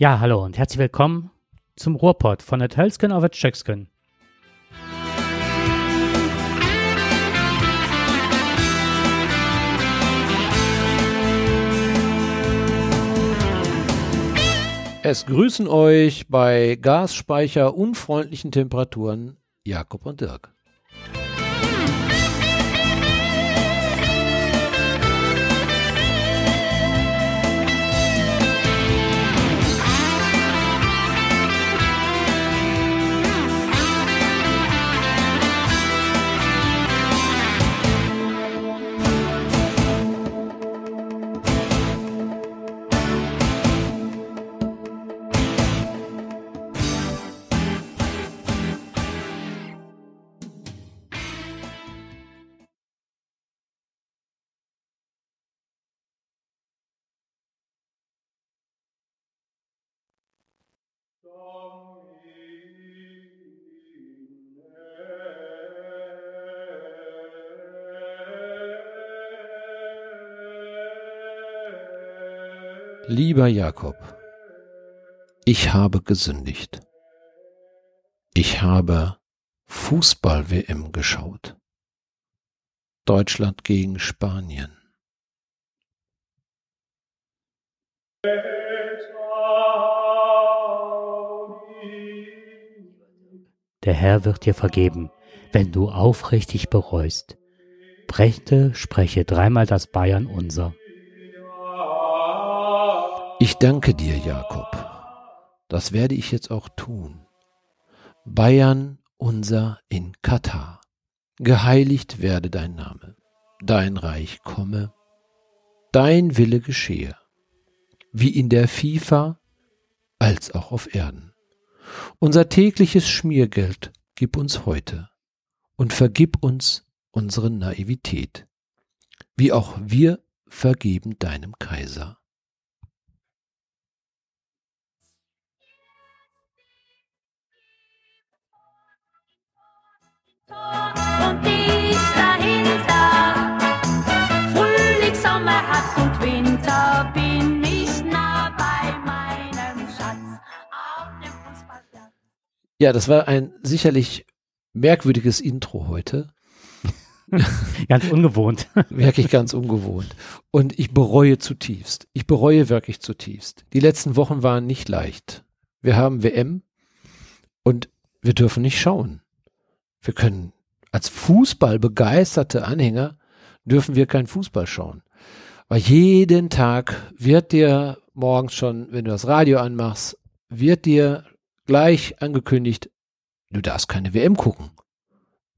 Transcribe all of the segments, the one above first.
Ja, hallo und herzlich willkommen zum Ruhrpott von der Tölsken auf der. Es grüßen euch bei Gasspeicher unfreundlichen Temperaturen Jakob und Dirk. Lieber Jakob, ich habe gesündigt. Ich habe Fußball-WM geschaut. Deutschland gegen Spanien. Der Herr wird dir vergeben, wenn du aufrichtig bereust. Brechte spreche dreimal das Bayern unser. Ich danke dir, Jakob. Das werde ich jetzt auch tun. Bayern unser in Katar. Geheiligt werde dein Name. Dein Reich komme. Dein Wille geschehe. Wie in der FIFA als auch auf Erden. Unser tägliches Schmiergeld gib uns heute und vergib uns unsere Naivität, wie auch wir vergeben deinem Kaiser. Ja, das war ein sicherlich merkwürdiges Intro heute. Ganz ungewohnt. Wirklich ganz ungewohnt. Und ich bereue zutiefst. Ich bereue wirklich zutiefst. Die letzten Wochen waren nicht leicht. Wir haben WM und wir dürfen nicht schauen. Wir können als Fußball begeisterte Anhänger dürfen wir kein Fußball schauen. Weil jeden Tag wird dir morgens schon, wenn du das Radio anmachst, wird dir gleich angekündigt, du darfst keine WM gucken.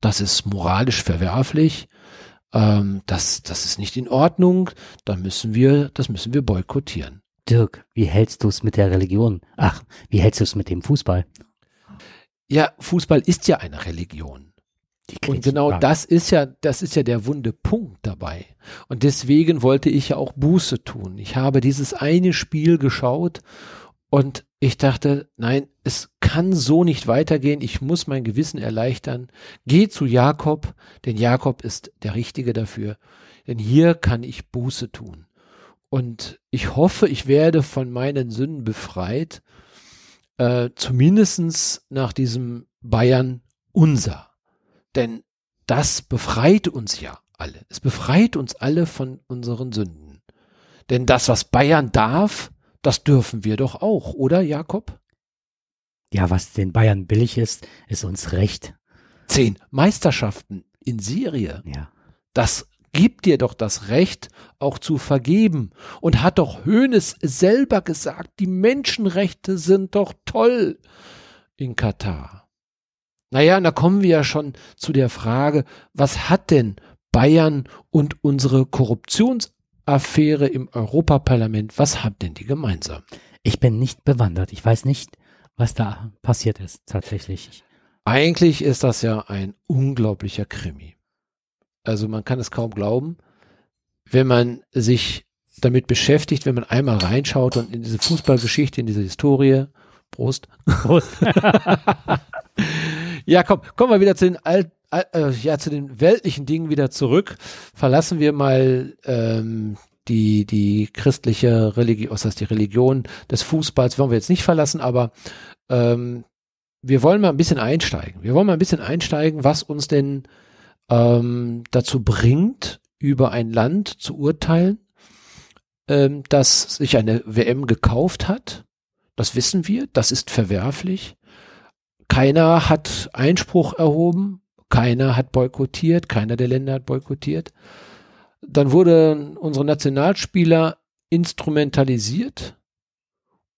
Das ist moralisch verwerflich. Ähm, das, das ist nicht in Ordnung. Da müssen wir, das müssen wir boykottieren. Dirk, wie hältst du es mit der Religion? Ach, wie hältst du es mit dem Fußball? Ja, Fußball ist ja eine Religion. Und genau das ist ja, das ist ja der wunde Punkt dabei. Und deswegen wollte ich ja auch Buße tun. Ich habe dieses eine Spiel geschaut und ich dachte, nein, es kann so nicht weitergehen. Ich muss mein Gewissen erleichtern. Geh zu Jakob, denn Jakob ist der Richtige dafür. Denn hier kann ich Buße tun. Und ich hoffe, ich werde von meinen Sünden befreit, äh, zumindestens nach diesem Bayern unser. Denn das befreit uns ja alle. Es befreit uns alle von unseren Sünden. Denn das, was Bayern darf, das dürfen wir doch auch, oder Jakob? Ja, was den Bayern billig ist, ist uns recht. Zehn Meisterschaften in Serie. Ja. Das gibt dir doch das Recht, auch zu vergeben. Und hat doch Hoeneß selber gesagt, die Menschenrechte sind doch toll in Katar. Naja, und da kommen wir ja schon zu der Frage, was hat denn Bayern und unsere Korruptionsaffäre im Europaparlament, was haben denn die gemeinsam? Ich bin nicht bewandert. Ich weiß nicht, was da passiert ist tatsächlich. Eigentlich ist das ja ein unglaublicher Krimi. Also man kann es kaum glauben, wenn man sich damit beschäftigt, wenn man einmal reinschaut und in diese Fußballgeschichte, in diese Historie, Prost. Prost. Ja, komm, kommen wir wieder zu den Alt, äh, ja, zu den weltlichen Dingen wieder zurück. Verlassen wir mal ähm, die, die christliche Religion, was heißt die Religion des Fußballs, wollen wir jetzt nicht verlassen, aber ähm, wir wollen mal ein bisschen einsteigen. Wir wollen mal ein bisschen einsteigen, was uns denn ähm, dazu bringt, über ein Land zu urteilen, ähm, das sich eine WM gekauft hat. Das wissen wir, das ist verwerflich. Keiner hat Einspruch erhoben, keiner hat boykottiert, keiner der Länder hat boykottiert. Dann wurden unsere Nationalspieler instrumentalisiert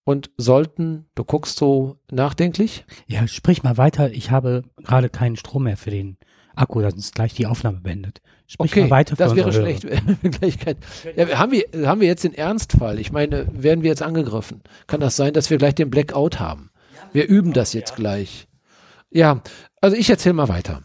und sollten, du guckst so nachdenklich. Ja, sprich mal weiter. Ich habe gerade keinen Strom mehr für den Akku, das ist gleich die Aufnahme beendet. Sprich okay, mal weiter das wäre schlecht. ja, haben, wir, haben wir jetzt den Ernstfall? Ich meine, werden wir jetzt angegriffen? Kann das sein, dass wir gleich den Blackout haben? Wir üben das jetzt gleich. Ja, also ich erzähle mal weiter.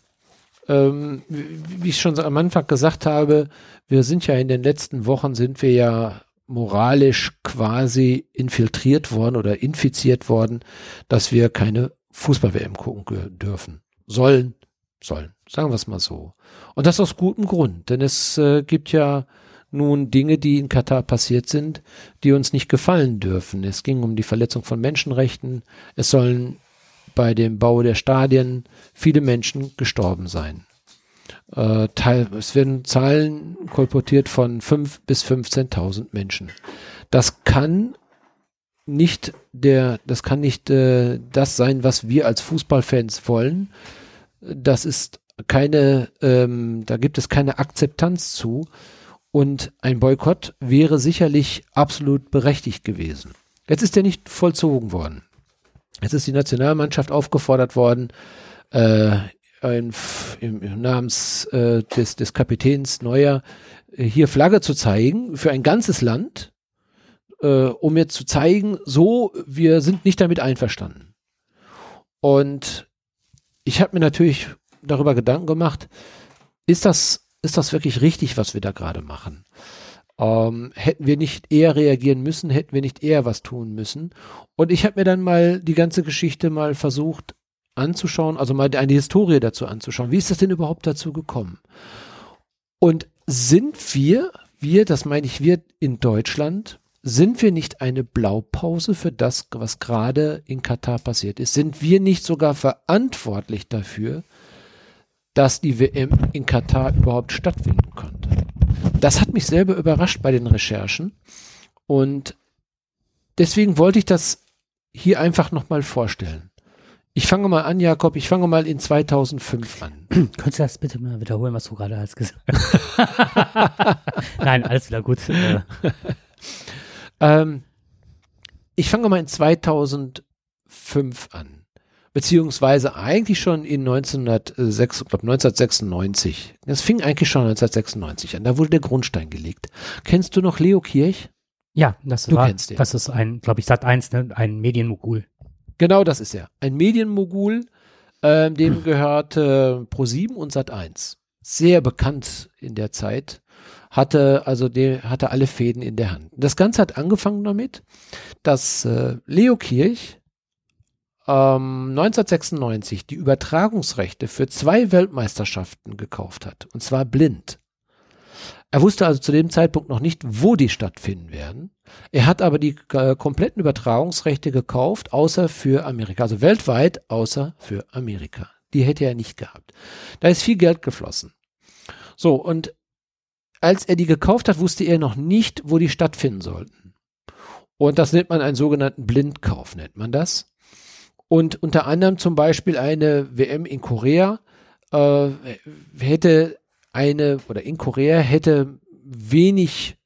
Ähm, wie ich schon am Anfang gesagt habe, wir sind ja in den letzten Wochen sind wir ja moralisch quasi infiltriert worden oder infiziert worden, dass wir keine Fußball-WM gucken dürfen. Sollen, sollen. Sagen wir es mal so. Und das aus gutem Grund, denn es äh, gibt ja nun Dinge, die in Katar passiert sind, die uns nicht gefallen dürfen. Es ging um die Verletzung von Menschenrechten. Es sollen bei dem Bau der Stadien viele Menschen gestorben sein. Äh, Teil, es werden Zahlen kolportiert von 5 bis 15.000 Menschen. Das kann nicht der, das kann nicht äh, das sein, was wir als Fußballfans wollen. Das ist keine, ähm, da gibt es keine Akzeptanz zu. Und ein Boykott wäre sicherlich absolut berechtigt gewesen. Jetzt ist er nicht vollzogen worden. Jetzt ist die Nationalmannschaft aufgefordert worden, äh, ein, im, im Namens äh, des, des Kapitäns Neuer äh, hier Flagge zu zeigen für ein ganzes Land, äh, um jetzt zu zeigen, so, wir sind nicht damit einverstanden. Und ich habe mir natürlich darüber Gedanken gemacht, ist das, ist das wirklich richtig, was wir da gerade machen? Ähm, hätten wir nicht eher reagieren müssen, hätten wir nicht eher was tun müssen. Und ich habe mir dann mal die ganze Geschichte mal versucht anzuschauen, also mal eine Historie dazu anzuschauen. Wie ist das denn überhaupt dazu gekommen? Und sind wir, wir, das meine ich wir in Deutschland, sind wir nicht eine Blaupause für das, was gerade in Katar passiert ist? Sind wir nicht sogar verantwortlich dafür, dass die WM in Katar überhaupt stattfinden konnte? Das hat mich selber überrascht bei den Recherchen und deswegen wollte ich das hier einfach nochmal vorstellen. Ich fange mal an, Jakob, ich fange mal in 2005 an. Könntest du das bitte mal wiederholen, was du gerade hast gesagt? Nein, alles wieder gut. ähm, ich fange mal in 2005 an. Beziehungsweise eigentlich schon in 1906, glaub 1996. Das fing eigentlich schon 1996 an. Da wurde der Grundstein gelegt. Kennst du noch Leo Kirch? Ja, das du war, das ist ein, glaube ich, Sat 1, ne, ein Medienmogul. Genau das ist er. Ein Medienmogul, äh, dem hm. gehört äh, Pro7 und Sat1. Sehr bekannt in der Zeit. Hatte also der hatte alle Fäden in der Hand. Das Ganze hat angefangen damit, dass äh, Leo Kirch ähm, 1996 die Übertragungsrechte für zwei Weltmeisterschaften gekauft hat. Und zwar blind. Er wusste also zu dem Zeitpunkt noch nicht, wo die stattfinden werden. Er hat aber die äh, kompletten Übertragungsrechte gekauft, außer für Amerika, also weltweit, außer für Amerika. Die hätte er nicht gehabt. Da ist viel Geld geflossen. So, und als er die gekauft hat, wusste er noch nicht, wo die stattfinden sollten. Und das nennt man einen sogenannten Blindkauf, nennt man das. Und unter anderem zum Beispiel eine WM in Korea äh, hätte eine oder in Korea hätte wenig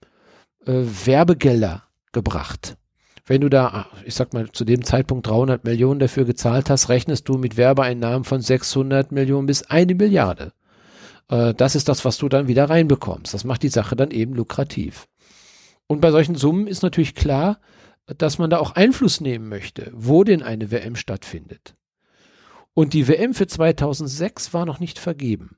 äh, Werbegelder gebracht. Wenn du da, ich sag mal, zu dem Zeitpunkt 300 Millionen dafür gezahlt hast, rechnest du mit Werbeeinnahmen von 600 Millionen bis eine Milliarde. Äh, das ist das, was du dann wieder reinbekommst. Das macht die Sache dann eben lukrativ. Und bei solchen Summen ist natürlich klar, dass man da auch Einfluss nehmen möchte, wo denn eine WM stattfindet. Und die WM für 2006 war noch nicht vergeben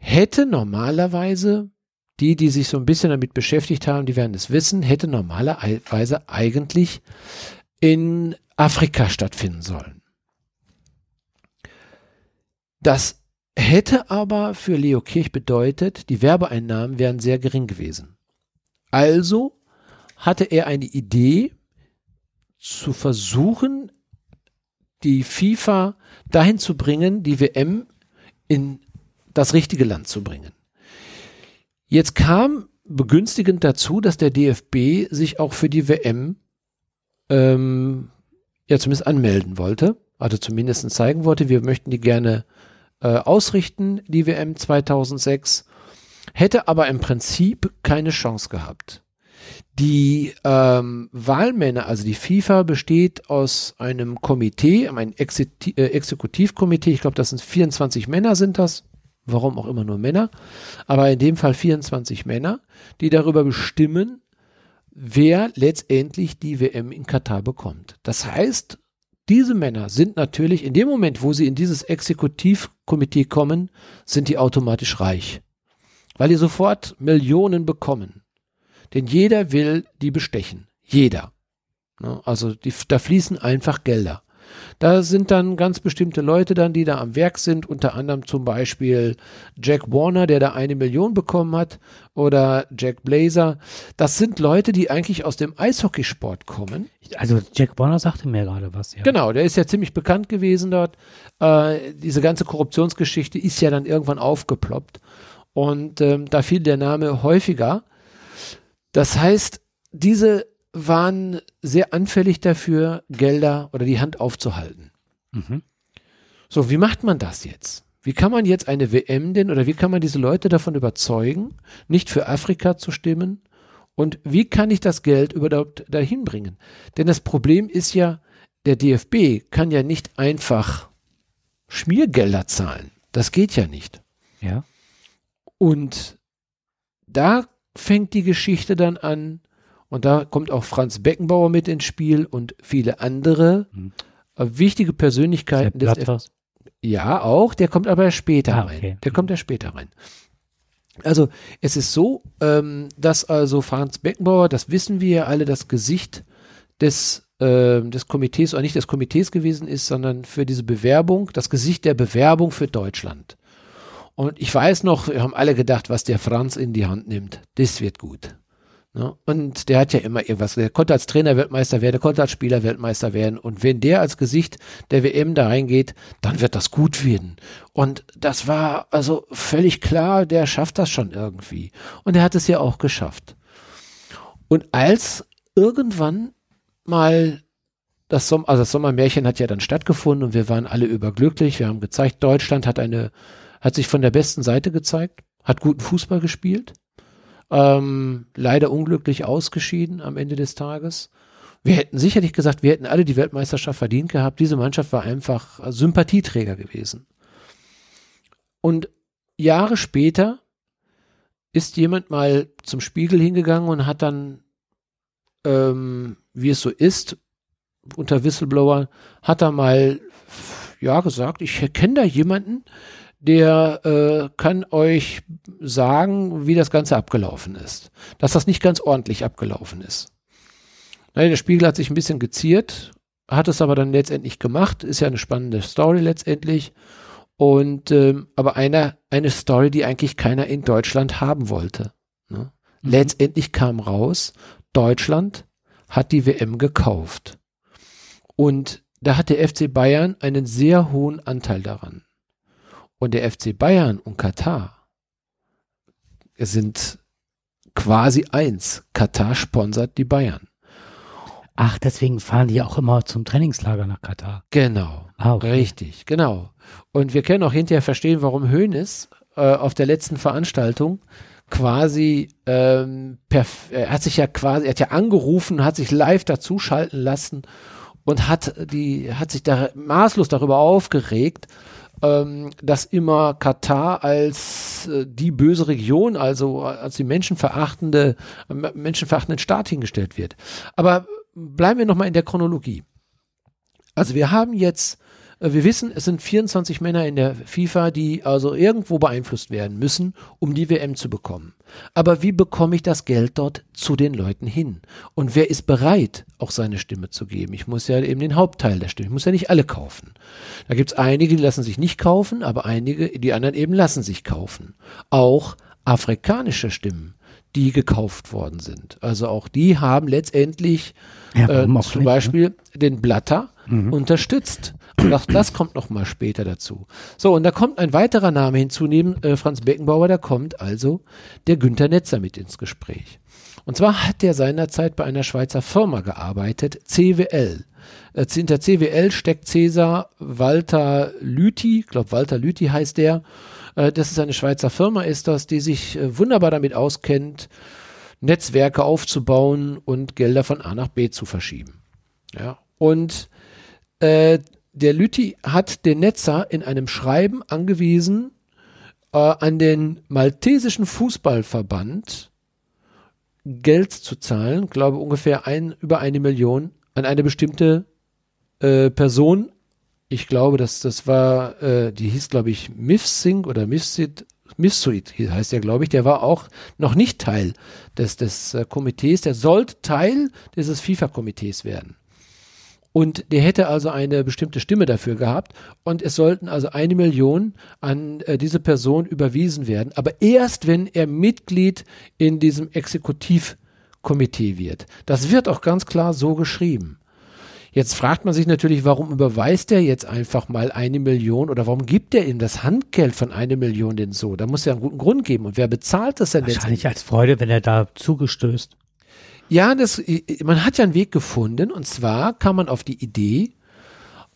hätte normalerweise, die, die sich so ein bisschen damit beschäftigt haben, die werden es wissen, hätte normalerweise eigentlich in Afrika stattfinden sollen. Das hätte aber für Leo Kirch bedeutet, die Werbeeinnahmen wären sehr gering gewesen. Also hatte er eine Idee zu versuchen, die FIFA dahin zu bringen, die WM in das richtige Land zu bringen. Jetzt kam begünstigend dazu, dass der DFB sich auch für die WM ähm, ja zumindest anmelden wollte, also zumindest zeigen wollte, wir möchten die gerne äh, ausrichten, die WM 2006, hätte aber im Prinzip keine Chance gehabt. Die ähm, Wahlmänner, also die FIFA besteht aus einem Komitee, einem äh, Exekutivkomitee, ich glaube, das sind 24 Männer sind das, warum auch immer nur Männer, aber in dem Fall 24 Männer, die darüber bestimmen, wer letztendlich die WM in Katar bekommt. Das heißt, diese Männer sind natürlich in dem Moment, wo sie in dieses Exekutivkomitee kommen, sind die automatisch reich, weil die sofort Millionen bekommen. Denn jeder will die bestechen. Jeder. Ne, also die, da fließen einfach Gelder. Da sind dann ganz bestimmte Leute dann, die da am Werk sind, unter anderem zum Beispiel Jack Warner, der da eine Million bekommen hat, oder Jack Blazer. Das sind Leute, die eigentlich aus dem Eishockeysport kommen. Also Jack Warner sagte mir gerade was, ja. Genau, der ist ja ziemlich bekannt gewesen dort. Äh, diese ganze Korruptionsgeschichte ist ja dann irgendwann aufgeploppt. Und ähm, da fiel der Name häufiger. Das heißt, diese waren sehr anfällig dafür, Gelder oder die Hand aufzuhalten. Mhm. So, wie macht man das jetzt? Wie kann man jetzt eine WM denn oder wie kann man diese Leute davon überzeugen, nicht für Afrika zu stimmen? Und wie kann ich das Geld überhaupt dahin bringen? Denn das Problem ist ja, der DFB kann ja nicht einfach Schmiergelder zahlen. Das geht ja nicht. Ja. Und da fängt die Geschichte dann an, und da kommt auch Franz Beckenbauer mit ins Spiel und viele andere mhm. wichtige Persönlichkeiten des F Ja, auch. Der kommt aber später ah, okay. rein. Der kommt ja später rein. Also es ist so, ähm, dass also Franz Beckenbauer, das wissen wir ja alle, das Gesicht des, äh, des Komitees, oder nicht des Komitees gewesen ist, sondern für diese Bewerbung, das Gesicht der Bewerbung für Deutschland. Und ich weiß noch, wir haben alle gedacht, was der Franz in die Hand nimmt, das wird gut. Ne? Und der hat ja immer irgendwas. Der konnte als Trainer Weltmeister werden, der konnte als Spieler Weltmeister werden. Und wenn der als Gesicht der WM da reingeht, dann wird das gut werden. Und das war also völlig klar, der schafft das schon irgendwie. Und er hat es ja auch geschafft. Und als irgendwann mal das Sommer, also das Sommermärchen hat ja dann stattgefunden und wir waren alle überglücklich. Wir haben gezeigt, Deutschland hat eine, hat sich von der besten Seite gezeigt, hat guten Fußball gespielt ähm, leider unglücklich ausgeschieden am Ende des Tages. Wir hätten sicherlich gesagt, wir hätten alle die Weltmeisterschaft verdient gehabt. Diese Mannschaft war einfach Sympathieträger gewesen. Und Jahre später ist jemand mal zum Spiegel hingegangen und hat dann, ähm, wie es so ist, unter Whistleblower, hat er mal, ja, gesagt, ich kenne da jemanden, der äh, kann euch sagen, wie das Ganze abgelaufen ist. Dass das nicht ganz ordentlich abgelaufen ist. Naja, der Spiegel hat sich ein bisschen geziert, hat es aber dann letztendlich gemacht. Ist ja eine spannende Story letztendlich. Und ähm, aber eine, eine Story, die eigentlich keiner in Deutschland haben wollte. Ne? Mhm. Letztendlich kam raus, Deutschland hat die WM gekauft. Und da hat der FC Bayern einen sehr hohen Anteil daran. Und der FC Bayern und Katar sind quasi eins. Katar sponsert die Bayern. Ach, deswegen fahren die auch immer zum Trainingslager nach Katar. Genau. Ah, okay. Richtig, genau. Und wir können auch hinterher verstehen, warum Hoeneß äh, auf der letzten Veranstaltung quasi ähm, er hat sich ja quasi, er hat ja angerufen, hat sich live dazuschalten lassen und hat die, hat sich da maßlos darüber aufgeregt, ähm, dass immer Katar als äh, die böse Region, also als die menschenverachtende, äh, menschenverachtenden Staat hingestellt wird. Aber bleiben wir nochmal in der Chronologie. Also wir haben jetzt äh, wir wissen, es sind 24 Männer in der FIFA, die also irgendwo beeinflusst werden müssen, um die WM zu bekommen. Aber wie bekomme ich das Geld dort zu den Leuten hin? Und wer ist bereit, auch seine Stimme zu geben? Ich muss ja eben den Hauptteil der Stimme, ich muss ja nicht alle kaufen. Da gibt es einige, die lassen sich nicht kaufen, aber einige, die anderen eben lassen sich kaufen. Auch afrikanische Stimmen die gekauft worden sind. Also auch die haben letztendlich ja, äh, zum nicht, ne? Beispiel ne? den Blatter mhm. unterstützt. Auch das kommt noch mal später dazu. So, und da kommt ein weiterer Name hinzu, neben äh, Franz Beckenbauer, da kommt also der Günther Netzer mit ins Gespräch. Und zwar hat er seinerzeit bei einer Schweizer Firma gearbeitet, CWL. Äh, hinter CWL steckt Cäsar Walter Lüthi, ich glaube Walter Lüthi heißt der. Äh, das ist eine Schweizer Firma, ist das, die sich äh, wunderbar damit auskennt, Netzwerke aufzubauen und Gelder von A nach B zu verschieben. Ja. Und äh, der Lüthi hat den Netzer in einem Schreiben angewiesen, äh, an den maltesischen Fußballverband Geld zu zahlen, glaube ungefähr ein, über eine Million an eine bestimmte äh, Person. Ich glaube, dass das war, äh, die hieß, glaube ich, Mifsing oder Mifsid, Mifsuit heißt der, glaube ich. Der war auch noch nicht Teil des, des äh, Komitees. Der sollte Teil dieses FIFA-Komitees werden. Und der hätte also eine bestimmte Stimme dafür gehabt und es sollten also eine Million an äh, diese Person überwiesen werden, aber erst wenn er Mitglied in diesem Exekutivkomitee wird. Das wird auch ganz klar so geschrieben. Jetzt fragt man sich natürlich, warum überweist er jetzt einfach mal eine Million oder warum gibt er ihm das Handgeld von einer Million denn so? Da muss er einen guten Grund geben. Und wer bezahlt das denn Wahrscheinlich als Freude, wenn er da zugestößt. Ja, das, man hat ja einen Weg gefunden. Und zwar kam man auf die Idee,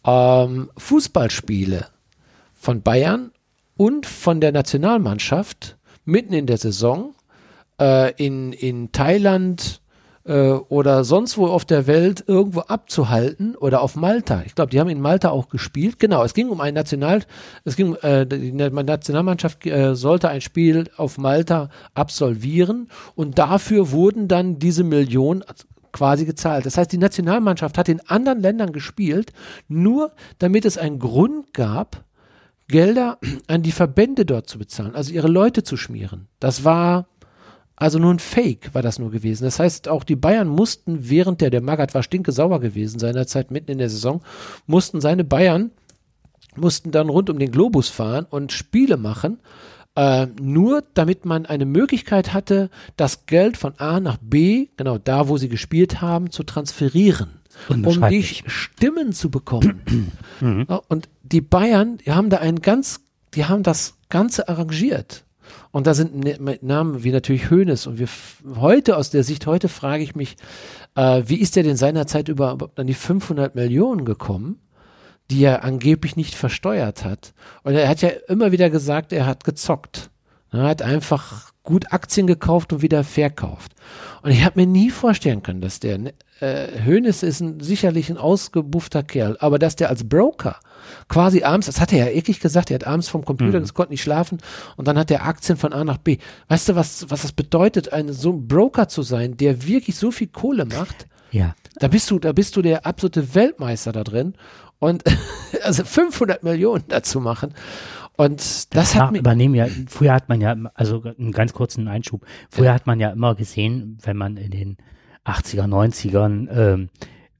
ähm, Fußballspiele von Bayern und von der Nationalmannschaft mitten in der Saison äh, in, in Thailand, äh, oder sonst wo auf der Welt irgendwo abzuhalten oder auf Malta. Ich glaube, die haben in Malta auch gespielt. Genau, es ging um ein National, es ging, äh, die Nationalmannschaft äh, sollte ein Spiel auf Malta absolvieren und dafür wurden dann diese Millionen quasi gezahlt. Das heißt, die Nationalmannschaft hat in anderen Ländern gespielt, nur damit es einen Grund gab, Gelder an die Verbände dort zu bezahlen, also ihre Leute zu schmieren. Das war also nur ein Fake war das nur gewesen. Das heißt, auch die Bayern mussten, während der, der Magath war stinke sauer gewesen seinerzeit mitten in der Saison, mussten seine Bayern, mussten dann rund um den Globus fahren und Spiele machen, äh, nur damit man eine Möglichkeit hatte, das Geld von A nach B, genau da, wo sie gespielt haben, zu transferieren, um die Stimmen zu bekommen. Mhm. Und die Bayern, die haben da einen ganz, die haben das Ganze arrangiert. Und da sind ne, Namen wie natürlich Hoeneß. Und wir heute, aus der Sicht heute, frage ich mich, äh, wie ist der denn seinerzeit überhaupt an die 500 Millionen gekommen, die er angeblich nicht versteuert hat? Und er hat ja immer wieder gesagt, er hat gezockt. Er hat einfach gut Aktien gekauft und wieder verkauft. Und ich habe mir nie vorstellen können, dass der ne, äh, Hoeneß ist ein, sicherlich ein ausgebuffter Kerl, aber dass der als Broker quasi abends, das hat er ja eklig gesagt, er hat abends vom Computer, mhm. das konnte nicht schlafen und dann hat er Aktien von A nach B. Weißt du, was, was das bedeutet, ein, so ein Broker zu sein, der wirklich so viel Kohle macht? Ja. Da bist du, da bist du der absolute Weltmeister da drin und also 500 Millionen dazu machen. Und das, das hat mir übernehmen ja. Früher hat man ja, also einen ganz kurzen Einschub. Früher hat man ja immer gesehen, wenn man in den 80er, 90ern ähm,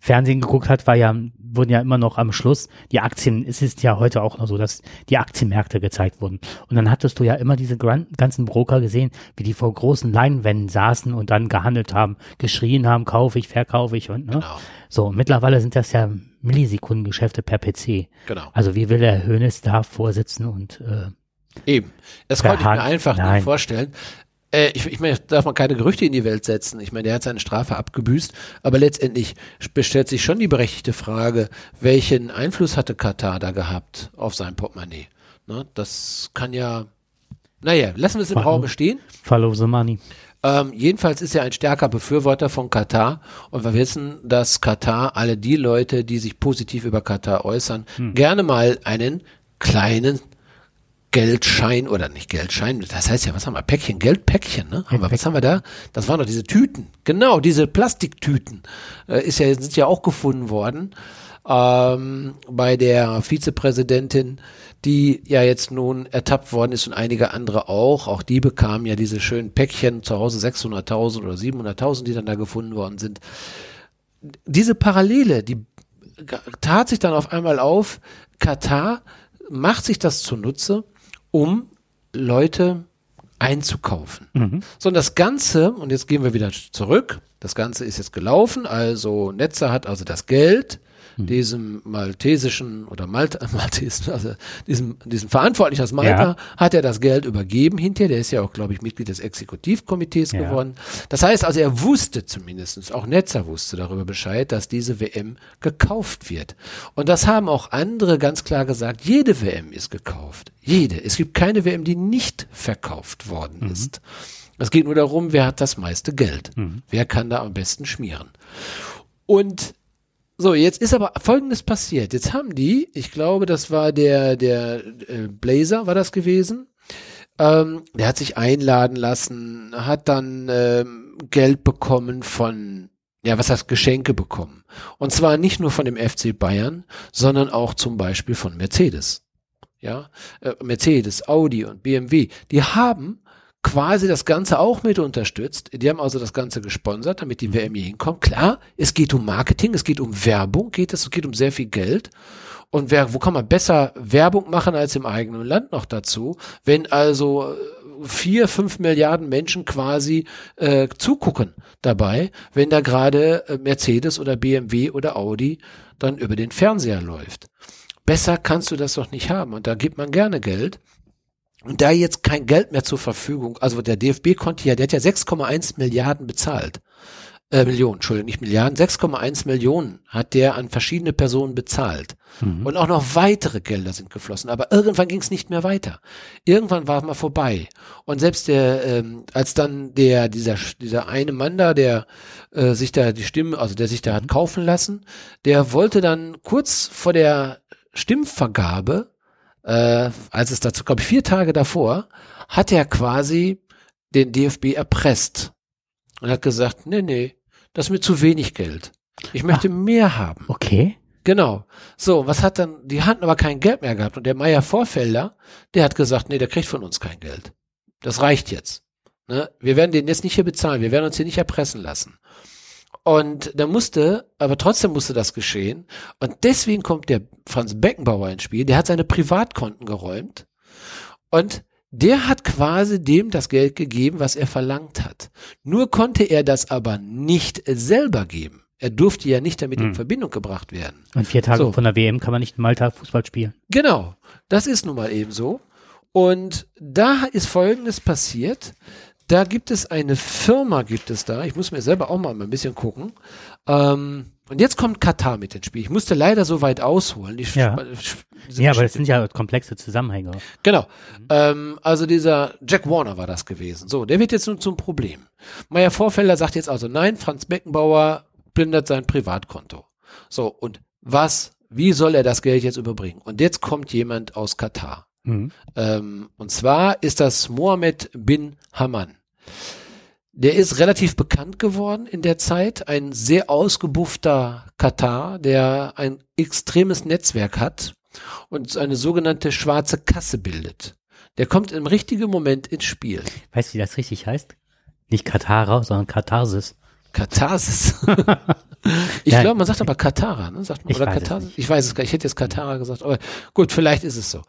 Fernsehen geguckt hat, war ja, wurden ja immer noch am Schluss die Aktien, es ist ja heute auch noch so, dass die Aktienmärkte gezeigt wurden. Und dann hattest du ja immer diese ganzen Broker gesehen, wie die vor großen Leinwänden saßen und dann gehandelt haben, geschrien haben, kaufe ich, verkaufe ich und ne. Genau. So, und mittlerweile sind das ja Millisekundengeschäfte per PC. Genau. Also wie will der Hönes da vorsitzen und äh, Eben. Das konnte ich mir einfach Nein. nicht vorstellen. Äh, ich, ich meine, darf man keine Gerüchte in die Welt setzen. Ich meine, der hat seine Strafe abgebüßt, aber letztendlich stellt sich schon die berechtigte Frage, welchen Einfluss hatte Katar da gehabt auf sein Portemonnaie? Ne, das kann ja, naja, lassen wir es im Raum stehen. Follow the money. Ähm, jedenfalls ist er ein stärker Befürworter von Katar und wir wissen, dass Katar alle die Leute, die sich positiv über Katar äußern, hm. gerne mal einen kleinen Geldschein oder nicht Geldschein, das heißt ja, was haben wir? Päckchen, Geldpäckchen, ne? Haben wir, was haben wir da? Das waren doch diese Tüten. Genau, diese Plastiktüten. Äh, ist ja, sind ja auch gefunden worden. Ähm, bei der Vizepräsidentin, die ja jetzt nun ertappt worden ist und einige andere auch. Auch die bekamen ja diese schönen Päckchen zu Hause 600.000 oder 700.000, die dann da gefunden worden sind. Diese Parallele, die tat sich dann auf einmal auf. Katar macht sich das zunutze, um Leute einzukaufen. Mhm. So, und das Ganze, und jetzt gehen wir wieder zurück, das Ganze ist jetzt gelaufen, also Netzer hat also das Geld hm. diesem maltesischen oder Malta, Maltesen, also diesem, diesem Verantwortlichen aus Malta, ja. hat er das Geld übergeben hinterher. Der ist ja auch, glaube ich, Mitglied des Exekutivkomitees ja. geworden. Das heißt also, er wusste zumindestens, auch Netzer wusste darüber Bescheid, dass diese WM gekauft wird. Und das haben auch andere ganz klar gesagt, jede WM ist gekauft. Jede. Es gibt keine WM, die nicht verkauft worden mhm. ist. Es geht nur darum, wer hat das meiste Geld. Mhm. Wer kann da am besten schmieren. Und so, jetzt ist aber Folgendes passiert. Jetzt haben die, ich glaube, das war der, der äh, Blazer, war das gewesen. Ähm, der hat sich einladen lassen, hat dann ähm, Geld bekommen von, ja, was heißt Geschenke bekommen. Und zwar nicht nur von dem FC Bayern, sondern auch zum Beispiel von Mercedes. Ja, äh, Mercedes, Audi und BMW, die haben quasi das Ganze auch mit unterstützt. Die haben also das Ganze gesponsert, damit die WM hier hinkommt. Klar, es geht um Marketing, es geht um Werbung, geht es, es geht um sehr viel Geld. Und wer, wo kann man besser Werbung machen als im eigenen Land noch dazu? Wenn also äh, vier, fünf Milliarden Menschen quasi äh, zugucken dabei, wenn da gerade äh, Mercedes oder BMW oder Audi dann über den Fernseher läuft. Besser kannst du das doch nicht haben. Und da gibt man gerne Geld. Und da jetzt kein Geld mehr zur Verfügung, also der DFB konnte ja, der hat ja 6,1 Milliarden bezahlt. Äh, Millionen, Entschuldigung, nicht Milliarden, 6,1 Millionen hat der an verschiedene Personen bezahlt. Mhm. Und auch noch weitere Gelder sind geflossen. Aber irgendwann ging es nicht mehr weiter. Irgendwann war es mal vorbei. Und selbst der, ähm, als dann der, dieser, dieser eine Mann da, der äh, sich da die Stimme, also der sich da hat kaufen lassen, der wollte dann kurz vor der Stimmvergabe äh, als es dazu, ich, vier Tage davor, hat er quasi den DFB erpresst und hat gesagt, nee, nee, das ist mir zu wenig Geld. Ich möchte Ach, mehr haben. Okay. Genau. So, was hat dann, die hatten aber kein Geld mehr gehabt und der Meier Vorfelder, der hat gesagt, nee, der kriegt von uns kein Geld. Das reicht jetzt. Ne? Wir werden den jetzt nicht hier bezahlen, wir werden uns hier nicht erpressen lassen. Und da musste, aber trotzdem musste das geschehen. Und deswegen kommt der Franz Beckenbauer ins Spiel. Der hat seine Privatkonten geräumt. Und der hat quasi dem das Geld gegeben, was er verlangt hat. Nur konnte er das aber nicht selber geben. Er durfte ja nicht damit hm. in Verbindung gebracht werden. Und vier Tage so. von der WM kann man nicht in Malta Fußball spielen. Genau. Das ist nun mal eben so. Und da ist Folgendes passiert da gibt es eine Firma, gibt es da. Ich muss mir selber auch mal ein bisschen gucken. Ähm, und jetzt kommt Katar mit ins Spiel. Ich musste leider so weit ausholen. Die ja, ja aber das sind ja komplexe Zusammenhänge. Genau. Mhm. Ähm, also dieser Jack Warner war das gewesen. So, der wird jetzt nun zum Problem. Meier Vorfelder sagt jetzt also, nein, Franz Beckenbauer plündert sein Privatkonto. So, und was, wie soll er das Geld jetzt überbringen? Und jetzt kommt jemand aus Katar. Mhm. Ähm, und zwar ist das Mohammed bin Haman. Der ist relativ bekannt geworden in der Zeit, ein sehr ausgebuffter Katar, der ein extremes Netzwerk hat und eine sogenannte schwarze Kasse bildet. Der kommt im richtigen Moment ins Spiel. Weißt du, wie das richtig heißt? Nicht Katarer, sondern Katharsis. Katharsis. ich glaube, man sagt aber Katara, ne? Sagt man, ich oder Katharsis? Ich weiß es gar nicht. Ich hätte jetzt Katara gesagt, aber gut, vielleicht ist es so.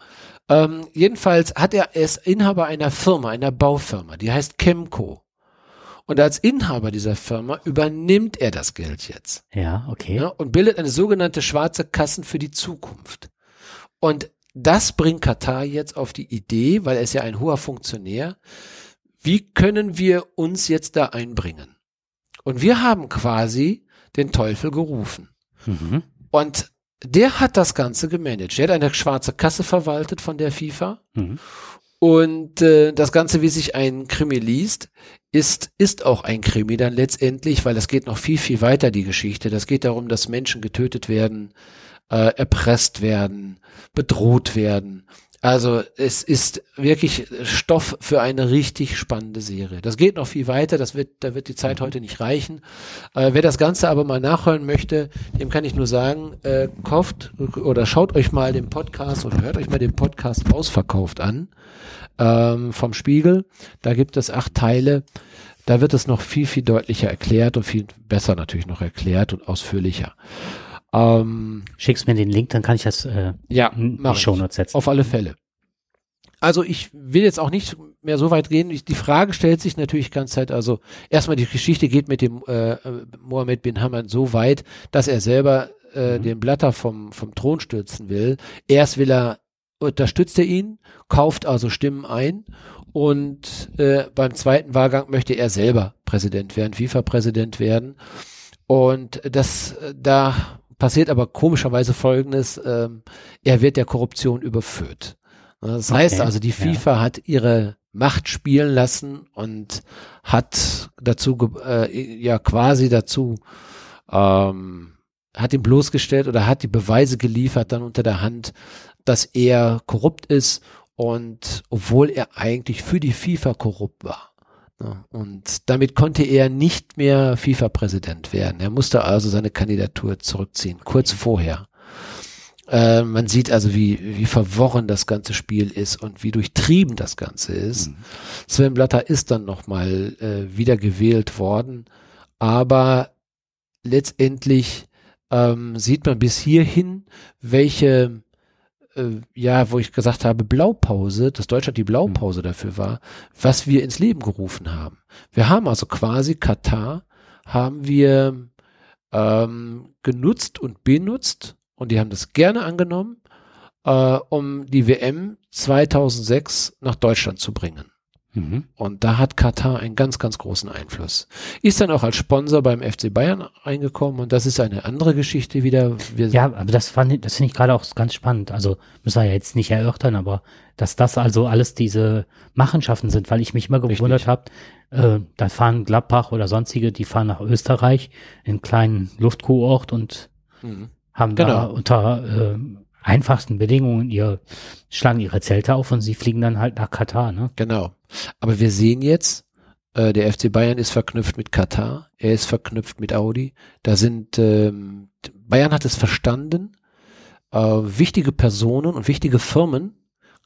Ähm, jedenfalls hat er, er ist Inhaber einer Firma, einer Baufirma, die heißt Chemco. Und als Inhaber dieser Firma übernimmt er das Geld jetzt. Ja, okay. Ja, und bildet eine sogenannte schwarze Kassen für die Zukunft. Und das bringt Katar jetzt auf die Idee, weil er ist ja ein hoher Funktionär, wie können wir uns jetzt da einbringen? Und wir haben quasi den Teufel gerufen. Mhm. Und der hat das Ganze gemanagt. Der hat eine schwarze Kasse verwaltet von der FIFA. Mhm. Und äh, das Ganze, wie sich ein Krimi liest, ist, ist auch ein Krimi dann letztendlich, weil das geht noch viel, viel weiter, die Geschichte. Das geht darum, dass Menschen getötet werden, äh, erpresst werden, bedroht werden. Also es ist wirklich Stoff für eine richtig spannende Serie. Das geht noch viel weiter, das wird, da wird die Zeit heute nicht reichen. Äh, wer das Ganze aber mal nachhören möchte, dem kann ich nur sagen, äh, kauft oder schaut euch mal den Podcast oder hört euch mal den Podcast ausverkauft an ähm, vom Spiegel. Da gibt es acht Teile. Da wird es noch viel, viel deutlicher erklärt und viel besser natürlich noch erklärt und ausführlicher. Ähm, Schickst mir den Link, dann kann ich das äh, ja, in die Shownotes setzen. Auf alle Fälle. also ich will jetzt auch nicht mehr so weit gehen. Die Frage stellt sich natürlich ganz Zeit, also erstmal die Geschichte geht mit dem äh, Mohammed bin Hamad so weit, dass er selber äh, mhm. den Blatter vom, vom Thron stürzen will. Erst will er, unterstützt er ihn, kauft also Stimmen ein und äh, beim zweiten Wahlgang möchte er selber Präsident werden, FIFA-Präsident werden. Und das, da passiert aber komischerweise Folgendes, ähm, er wird der Korruption überführt. Das okay. heißt also, die FIFA ja. hat ihre Macht spielen lassen und hat dazu, äh, ja quasi dazu, ähm, hat ihn bloßgestellt oder hat die Beweise geliefert dann unter der Hand, dass er korrupt ist und obwohl er eigentlich für die FIFA korrupt war. Und damit konnte er nicht mehr FIFA-Präsident werden. Er musste also seine Kandidatur zurückziehen, kurz vorher. Äh, man sieht also, wie, wie verworren das ganze Spiel ist und wie durchtrieben das Ganze ist. Mhm. Sven Blatter ist dann nochmal äh, wieder gewählt worden, aber letztendlich ähm, sieht man bis hierhin, welche äh, ja, wo ich gesagt habe, Blaupause, dass Deutschland die Blaupause mhm. dafür war, was wir ins Leben gerufen haben. Wir haben also quasi Katar, haben wir ähm, genutzt und benutzt und die haben das gerne angenommen, äh, um die WM 2006 nach Deutschland zu bringen. Mhm. Und da hat Katar einen ganz, ganz großen Einfluss. Ist dann auch als Sponsor beim FC Bayern eingekommen und das ist eine andere Geschichte wieder. Wir ja, aber das fand das finde ich gerade auch ganz spannend. Also müssen wir ja jetzt nicht erörtern, aber dass das also alles diese Machenschaften sind, weil ich mich immer gewundert habe, äh, da fahren Gladbach oder sonstige, die fahren nach Österreich in einen kleinen Luftkurort und mhm. haben genau. da unter äh, einfachsten Bedingungen ihr, schlagen ihre Zelte auf und sie fliegen dann halt nach Katar, ne? Genau. Aber wir sehen jetzt, äh, der FC Bayern ist verknüpft mit Katar, er ist verknüpft mit Audi. Da sind, ähm, Bayern hat es verstanden, äh, wichtige Personen und wichtige Firmen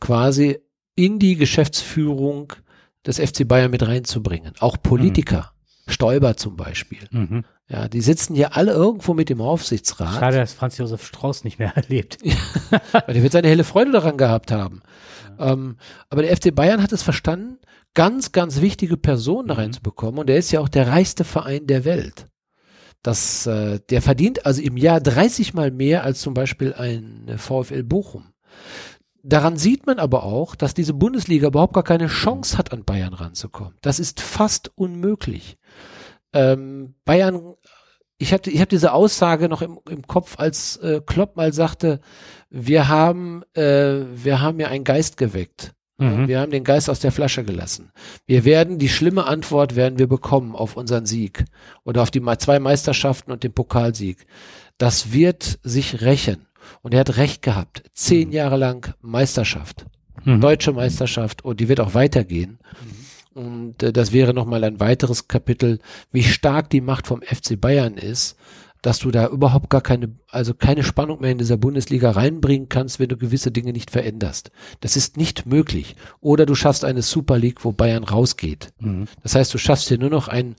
quasi in die Geschäftsführung des FC Bayern mit reinzubringen. Auch Politiker. Mhm. Stoiber zum Beispiel. Mhm. Ja, die sitzen hier alle irgendwo mit dem Aufsichtsrat. Schade, dass Franz Josef Strauß nicht mehr erlebt. Weil der wird seine helle Freude daran gehabt haben. Ja. Ähm, aber der FC Bayern hat es verstanden, ganz, ganz wichtige Personen mhm. reinzubekommen. Und der ist ja auch der reichste Verein der Welt. Das, äh, der verdient also im Jahr 30 mal mehr als zum Beispiel ein VfL Bochum. Daran sieht man aber auch, dass diese Bundesliga überhaupt gar keine Chance hat, an Bayern ranzukommen. Das ist fast unmöglich. Ähm, Bayern, ich habe ich hab diese Aussage noch im, im Kopf, als äh, Klopp mal sagte, wir haben, äh, wir haben ja einen Geist geweckt. Mhm. Wir haben den Geist aus der Flasche gelassen. Wir werden, die schlimme Antwort werden wir bekommen auf unseren Sieg oder auf die zwei Meisterschaften und den Pokalsieg. Das wird sich rächen. Und er hat recht gehabt. Zehn mhm. Jahre lang Meisterschaft. Mhm. Deutsche Meisterschaft und die wird auch weitergehen. Und äh, das wäre nochmal ein weiteres Kapitel, wie stark die Macht vom FC Bayern ist, dass du da überhaupt gar keine, also keine Spannung mehr in dieser Bundesliga reinbringen kannst, wenn du gewisse Dinge nicht veränderst. Das ist nicht möglich. Oder du schaffst eine Super League, wo Bayern rausgeht. Mhm. Das heißt, du schaffst hier nur noch ein,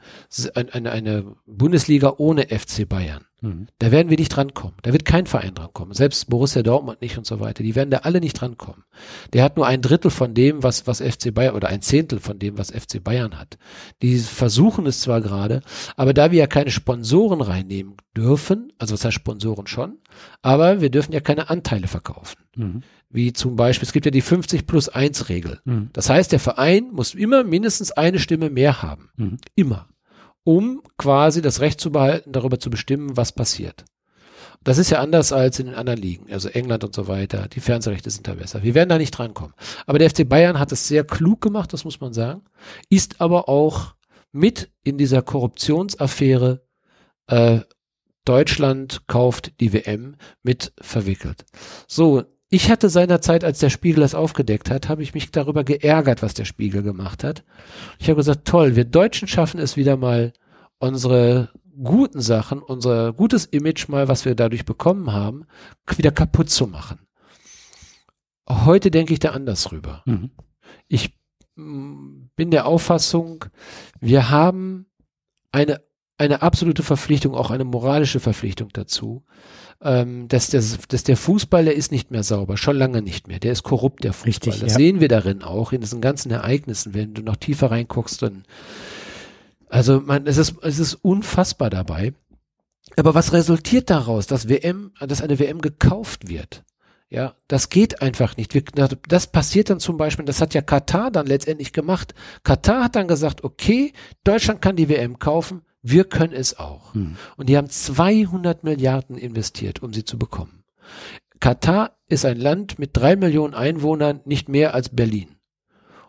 ein, eine, eine Bundesliga ohne FC Bayern. Mhm. Da werden wir nicht drankommen. Da wird kein Verein drankommen. Selbst Borussia Dortmund nicht und so weiter. Die werden da alle nicht drankommen. Der hat nur ein Drittel von dem, was, was FC Bayern, oder ein Zehntel von dem, was FC Bayern hat. Die versuchen es zwar gerade, aber da wir ja keine Sponsoren reinnehmen dürfen, also was heißt Sponsoren schon, aber wir dürfen ja keine Anteile verkaufen. Mhm. Wie zum Beispiel, es gibt ja die 50 plus 1 Regel. Mhm. Das heißt, der Verein muss immer mindestens eine Stimme mehr haben. Mhm. Immer um quasi das Recht zu behalten, darüber zu bestimmen, was passiert. Das ist ja anders als in den anderen Ligen, also England und so weiter. Die Fernsehrechte sind da besser. Wir werden da nicht drankommen. Aber der FC Bayern hat es sehr klug gemacht, das muss man sagen, ist aber auch mit in dieser Korruptionsaffäre äh, Deutschland kauft die WM mit verwickelt. So, ich hatte seinerzeit, als der Spiegel das aufgedeckt hat, habe ich mich darüber geärgert, was der Spiegel gemacht hat. Ich habe gesagt, toll, wir Deutschen schaffen es wieder mal, unsere guten Sachen, unser gutes Image mal, was wir dadurch bekommen haben, wieder kaputt zu machen. Heute denke ich da anders rüber. Mhm. Ich mm, bin der Auffassung, wir haben eine, eine absolute Verpflichtung, auch eine moralische Verpflichtung dazu, ähm, dass, das, dass der Fußball, der ist nicht mehr sauber, schon lange nicht mehr. Der ist korrupt, der Fußball. Richtig, das ja. sehen wir darin auch, in diesen ganzen Ereignissen. Wenn du noch tiefer reinguckst, dann, also man, es ist, es ist unfassbar dabei. Aber was resultiert daraus, dass WM, dass eine WM gekauft wird? Ja, das geht einfach nicht. Wir, das passiert dann zum Beispiel, das hat ja Katar dann letztendlich gemacht. Katar hat dann gesagt, okay, Deutschland kann die WM kaufen, wir können es auch. Hm. Und die haben 200 Milliarden investiert, um sie zu bekommen. Katar ist ein Land mit drei Millionen Einwohnern, nicht mehr als Berlin.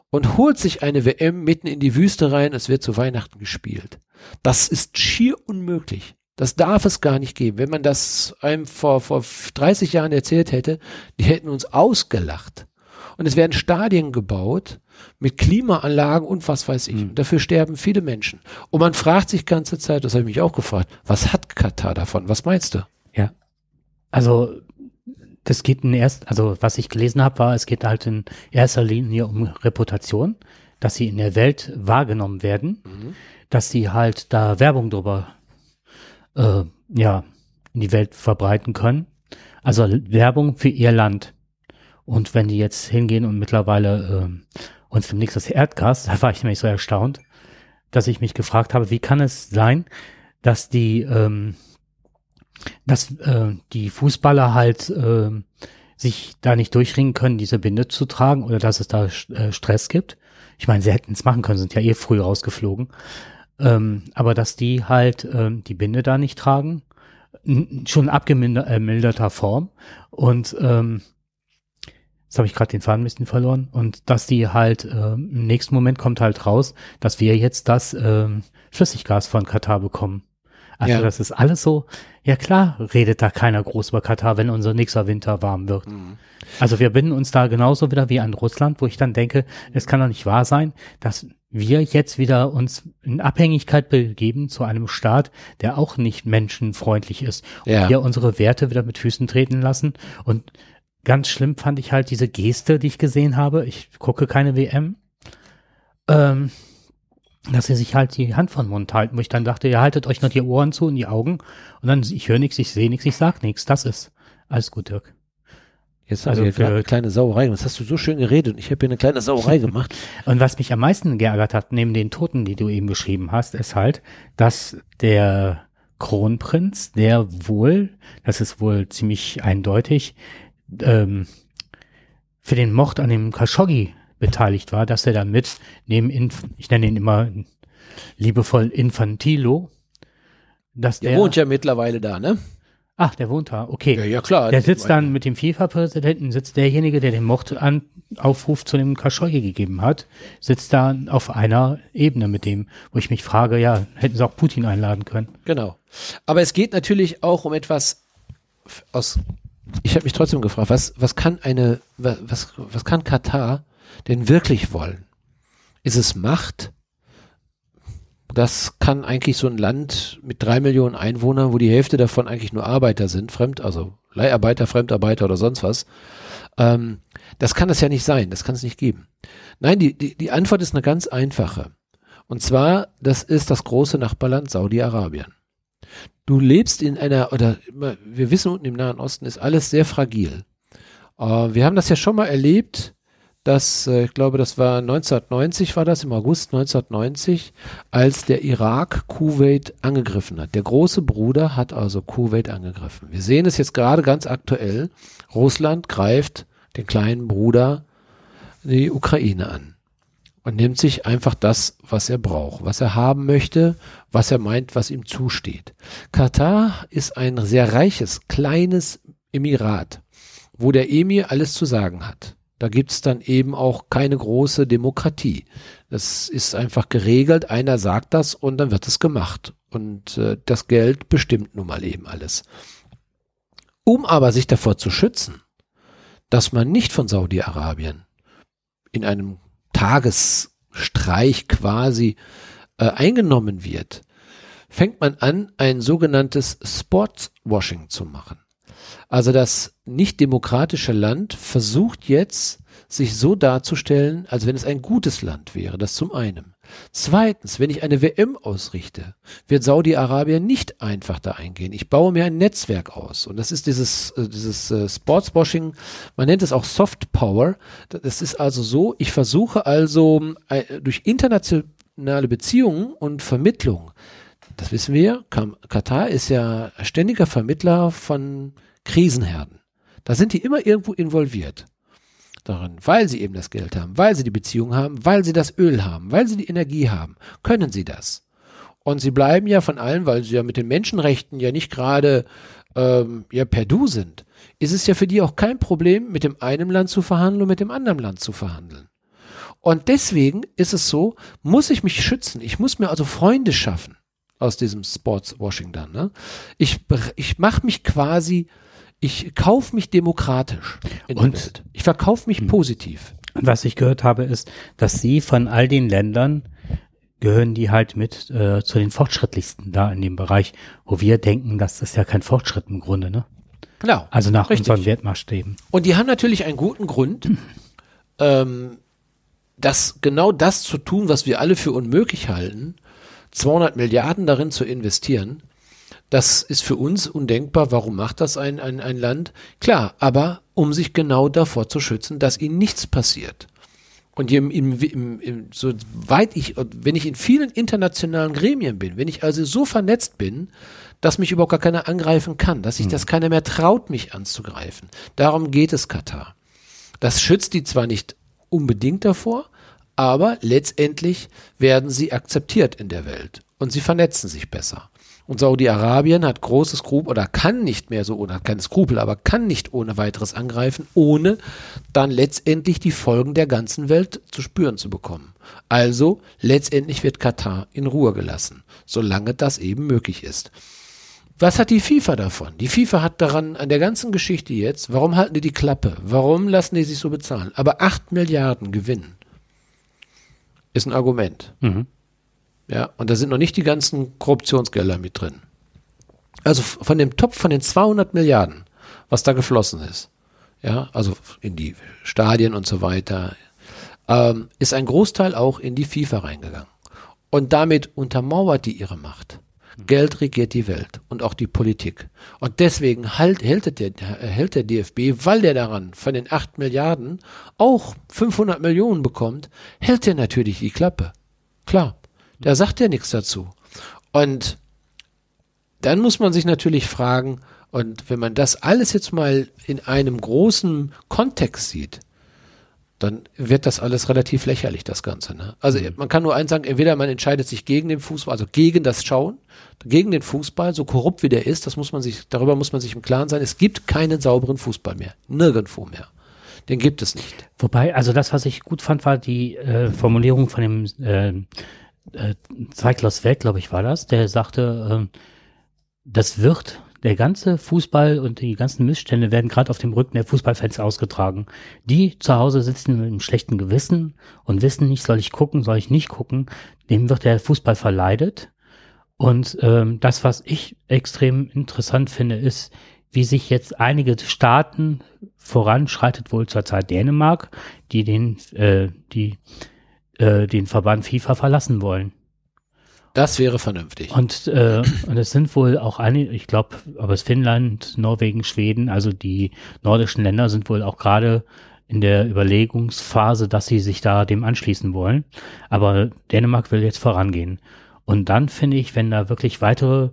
Und holt sich eine WM mitten in die Wüste rein, es wird zu Weihnachten gespielt. Das ist schier unmöglich. Das darf es gar nicht geben. Wenn man das einem vor, vor 30 Jahren erzählt hätte, die hätten uns ausgelacht. Und es werden Stadien gebaut mit Klimaanlagen und was weiß ich. Mhm. Und dafür sterben viele Menschen. Und man fragt sich ganze Zeit, das habe ich mich auch gefragt, was hat Katar davon? Was meinst du? Ja. Also das geht in erst, also was ich gelesen habe, war, es geht halt in erster Linie um Reputation, dass sie in der Welt wahrgenommen werden, dass sie halt da Werbung drüber äh, ja in die Welt verbreiten können. Also Werbung für ihr Land. Und wenn die jetzt hingehen und mittlerweile äh, uns demnächst das Erdgas, da war ich nämlich so erstaunt, dass ich mich gefragt habe, wie kann es sein, dass die ähm, dass äh, die Fußballer halt äh, sich da nicht durchringen können, diese Binde zu tragen oder dass es da äh, Stress gibt. Ich meine, sie hätten es machen können, sind ja eh früh rausgeflogen. Ähm, aber dass die halt ähm, die Binde da nicht tragen, schon abgemilderter Form und ähm, jetzt habe ich gerade den Faden ein bisschen verloren und dass die halt ähm, im nächsten Moment kommt halt raus, dass wir jetzt das ähm, Flüssiggas von Katar bekommen. Also Ja. das ist alles so, ja klar, redet da keiner groß über Katar, wenn unser nächster Winter warm wird. Also wir binden uns da genauso wieder wie an Russland, wo ich dann denke, es kann doch nicht wahr sein, dass wir jetzt wieder uns in Abhängigkeit begeben zu einem Staat, der auch nicht menschenfreundlich ist. Ja. Und wir unsere Werte wieder mit Füßen treten lassen. Und ganz schlimm fand ich halt diese Geste, die ich gesehen habe. Ich gucke keine WM. Ähm, dass sie sich halt die Hand von Mund halten, wo ich dann dachte, ihr haltet euch nur die Ohren zu und die Augen und dann, ich höre nichts, ich sehe nichts, ich sag nichts. Das ist alles gut, Dirk. Jetzt Also für- eine kleine Sauerei gemacht. Das hast du so schön geredet und ich habe hier eine kleine Sauerei gemacht. Und was mich am meisten geärgert hat, neben den Toten, die du eben beschrieben hast, ist halt, dass der Kronprinz, der wohl, das ist wohl ziemlich eindeutig, ähm, für den Mord an dem Khashoggi beteiligt war, dass er damit neben, Inf ich nenne ihn immer liebevoll Infantilo, dass Der der, wohnt ja mittlerweile da, ne? ach, der wohnt da, okay. Ja, ja, klar. Der sitzt dann mit dem FIFA-Präsidenten, sitzt derjenige, der den Mordaufruf zu dem Khashoggi gegeben hat, sitzt da auf einer Ebene mit dem, wo ich mich frage, ja, hätten sie auch Putin einladen können. Genau. Aber es geht natürlich auch um etwas aus. Ich habe mich trotzdem gefragt, was, was kann eine, wa- was, was kann Katar denn wirklich wollen? Ist es Macht? Das kann eigentlich so ein Land mit drei Millionen Einwohnern, wo die Hälfte davon eigentlich nur Arbeiter sind, Fremd, also Leiharbeiter, Fremdarbeiter oder sonst was. Ähm, das kann es ja nicht sein, das kann es nicht geben. Nein, die, die, die Antwort ist eine ganz einfache. Und zwar, das ist das große Nachbarland Saudi-Arabien. Du lebst in einer, oder wir wissen, unten im Nahen Osten ist alles sehr fragil. Äh, wir haben das ja schon mal erlebt, dass, äh, ich glaube, das war 1990, war das im August 1990, als der Irak Kuwait angegriffen hat. Der große Bruder hat also Kuwait angegriffen. Wir sehen es jetzt gerade ganz aktuell. Russland greift den kleinen Bruder die Ukraine an und nimmt sich einfach das, was er braucht, was er haben möchte, was er meint, was ihm zusteht. Katar ist ein sehr reiches, kleines Emirat, wo der Emir alles zu sagen hat. Da gibt's dann eben auch keine große Demokratie. Das ist einfach geregelt, einer sagt das und dann wird es gemacht. Und äh, das Geld bestimmt nun mal eben alles. Um aber sich davor zu schützen, dass man nicht von Saudi-Arabien in einem Tagesstreich quasi äh, eingenommen wird, fängt man an, ein sogenanntes Sportswashing zu machen. Also das nicht demokratische Land versucht jetzt, sich so darzustellen, als wenn es ein gutes Land wäre. Das zum einen. Zweitens, wenn ich eine WM ausrichte, wird Saudi-Arabien nicht einfach da eingehen. Ich baue mir ein Netzwerk aus. Und das ist dieses, äh, dieses äh, Sportswashing, man nennt es auch Soft Power. Das ist also so, ich versuche also äh, durch internationale Beziehungen und Vermittlung, das wissen wir, Katar ist ja ständiger Vermittler von Krisenherden. Da sind die immer irgendwo involviert darin, weil sie eben das Geld haben, weil sie die Beziehung haben, weil sie das Öl haben, weil sie die Energie haben, können sie das. Und sie bleiben ja von allen, weil sie ja mit den Menschenrechten ja nicht gerade ähm, ja per Du sind, ist es ja für die auch kein Problem, mit dem einen Land zu verhandeln und mit dem anderen Land zu verhandeln. Und deswegen ist es so, muss ich mich schützen. Ich muss mir also Freunde schaffen aus diesem Sportswashing dann. Ne? Ich, ich mache mich quasi ich kaufe mich demokratisch und. Ich verkaufe mich hm. positiv. Was ich gehört habe, ist, dass sie von all den Ländern gehören die halt mit äh, zu den fortschrittlichsten da in dem Bereich, wo wir denken, das ist ja kein Fortschritt im Grunde, ne? Genau. Also nach richtig. unseren Wertmaßstäben. Und die haben natürlich einen guten Grund, ähm, das genau das zu tun, was wir alle für unmöglich halten, 200 Milliarden darin zu investieren, das ist für uns undenkbar. Warum macht das ein, ein, ein Land? Klar, aber um sich genau davor zu schützen, dass ihnen nichts passiert. Und im, im, im, im, so weit ich, wenn ich in vielen internationalen Gremien bin, wenn ich also so vernetzt bin, dass mich überhaupt gar keiner angreifen kann, dass sich das hm. keiner mehr traut, mich anzugreifen. Darum geht es Katar. Das schützt die zwar nicht unbedingt davor, aber letztendlich werden sie akzeptiert in der Welt und sie vernetzen sich besser. Und Saudi-Arabien hat große Skrupel oder kann nicht mehr so ohne, hat keine Skrupel, aber kann nicht ohne weiteres angreifen, ohne dann letztendlich die Folgen der ganzen Welt zu spüren zu bekommen. Also letztendlich wird Katar in Ruhe gelassen, solange das eben möglich ist. Was hat die FIFA davon? Die FIFA hat daran an der ganzen Geschichte jetzt, warum halten die die Klappe? Warum lassen die sich so bezahlen? Aber 8 Milliarden Gewinn ist ein Argument. Mhm. Ja, und da sind noch nicht die ganzen Korruptionsgelder mit drin. Also von dem Topf von den 200 Milliarden, was da geflossen ist, ja, also in die Stadien und so weiter, ähm, ist ein Großteil auch in die FIFA reingegangen. Und damit untermauert die ihre Macht. Geld regiert die Welt und auch die Politik. Und deswegen halt, hält, der, hält der DFB, weil der daran von den 8 Milliarden auch 500 Millionen bekommt, hält der natürlich die Klappe. Klar. Der sagt ja nichts dazu. Und dann muss man sich natürlich fragen, und wenn man das alles jetzt mal in einem großen Kontext sieht, dann wird das alles relativ lächerlich, das Ganze. Ne? Also mhm. man kann nur eins sagen, entweder man entscheidet sich gegen den Fußball, also gegen das Schauen, gegen den Fußball, so korrupt wie der ist, das muss man sich, darüber muss man sich im Klaren sein. Es gibt keinen sauberen Fußball mehr. Nirgendwo mehr. Den gibt es nicht. Wobei, also das, was ich gut fand, war die äh, Formulierung von dem äh, äh, Zeiglers Welt, glaube ich, war das, der sagte, äh, das wird, der ganze Fußball und die ganzen Missstände werden gerade auf dem Rücken der Fußballfans ausgetragen. Die zu Hause sitzen mit einem schlechten Gewissen und wissen nicht, soll ich gucken, soll ich nicht gucken, dem wird der Fußball verleidet. Und ähm, das, was ich extrem interessant finde, ist, wie sich jetzt einige Staaten voranschreitet, wohl zurzeit Dänemark, die den, äh, die äh, den Verband FIFA verlassen wollen. Das wäre vernünftig. Und, äh, und es sind wohl auch einige, ich glaube, aber es Finnland, Norwegen, Schweden, also die nordischen Länder sind wohl auch gerade in der Überlegungsphase, dass sie sich da dem anschließen wollen. Aber Dänemark will jetzt vorangehen. Und dann finde ich, wenn da wirklich weitere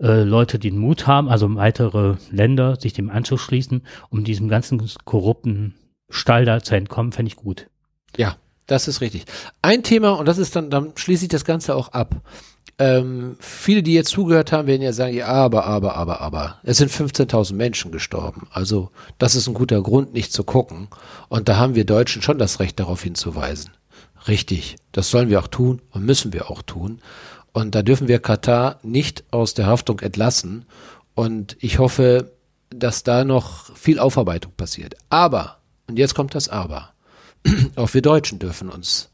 äh, Leute den Mut haben, also weitere Länder sich dem anzuschließen, um diesem ganzen korrupten Stall da zu entkommen, fände ich gut. Ja, das ist richtig. Ein Thema, und das ist dann, dann schließe ich das Ganze auch ab. Ähm, viele, die jetzt zugehört haben, werden ja sagen, ja, aber, aber, aber, aber. Es sind 15.000 Menschen gestorben. Also, das ist ein guter Grund, nicht zu gucken. Und da haben wir Deutschen schon das Recht, darauf hinzuweisen. Richtig. Das sollen wir auch tun und müssen wir auch tun. Und da dürfen wir Katar nicht aus der Haftung entlassen. Und ich hoffe, dass da noch viel Aufarbeitung passiert. Aber, und jetzt kommt das Aber auch wir Deutschen dürfen uns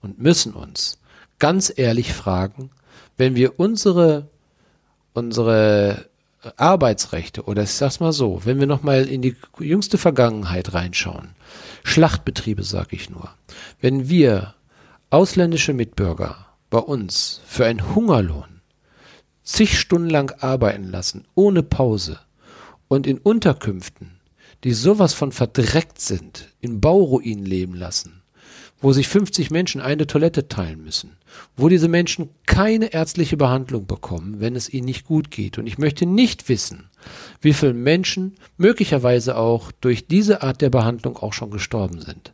und müssen uns ganz ehrlich fragen, wenn wir unsere, unsere Arbeitsrechte oder ich sag's mal so, wenn wir nochmal in die jüngste Vergangenheit reinschauen, Schlachtbetriebe sage ich nur, wenn wir ausländische Mitbürger bei uns für einen Hungerlohn zig Stunden lang arbeiten lassen, ohne Pause und in Unterkünften, die sowas von verdreckt sind, in Bauruinen leben lassen, wo sich 50 Menschen eine Toilette teilen müssen, wo diese Menschen keine ärztliche Behandlung bekommen, wenn es ihnen nicht gut geht. Und ich möchte nicht wissen, wie viele Menschen möglicherweise auch durch diese Art der Behandlung auch schon gestorben sind.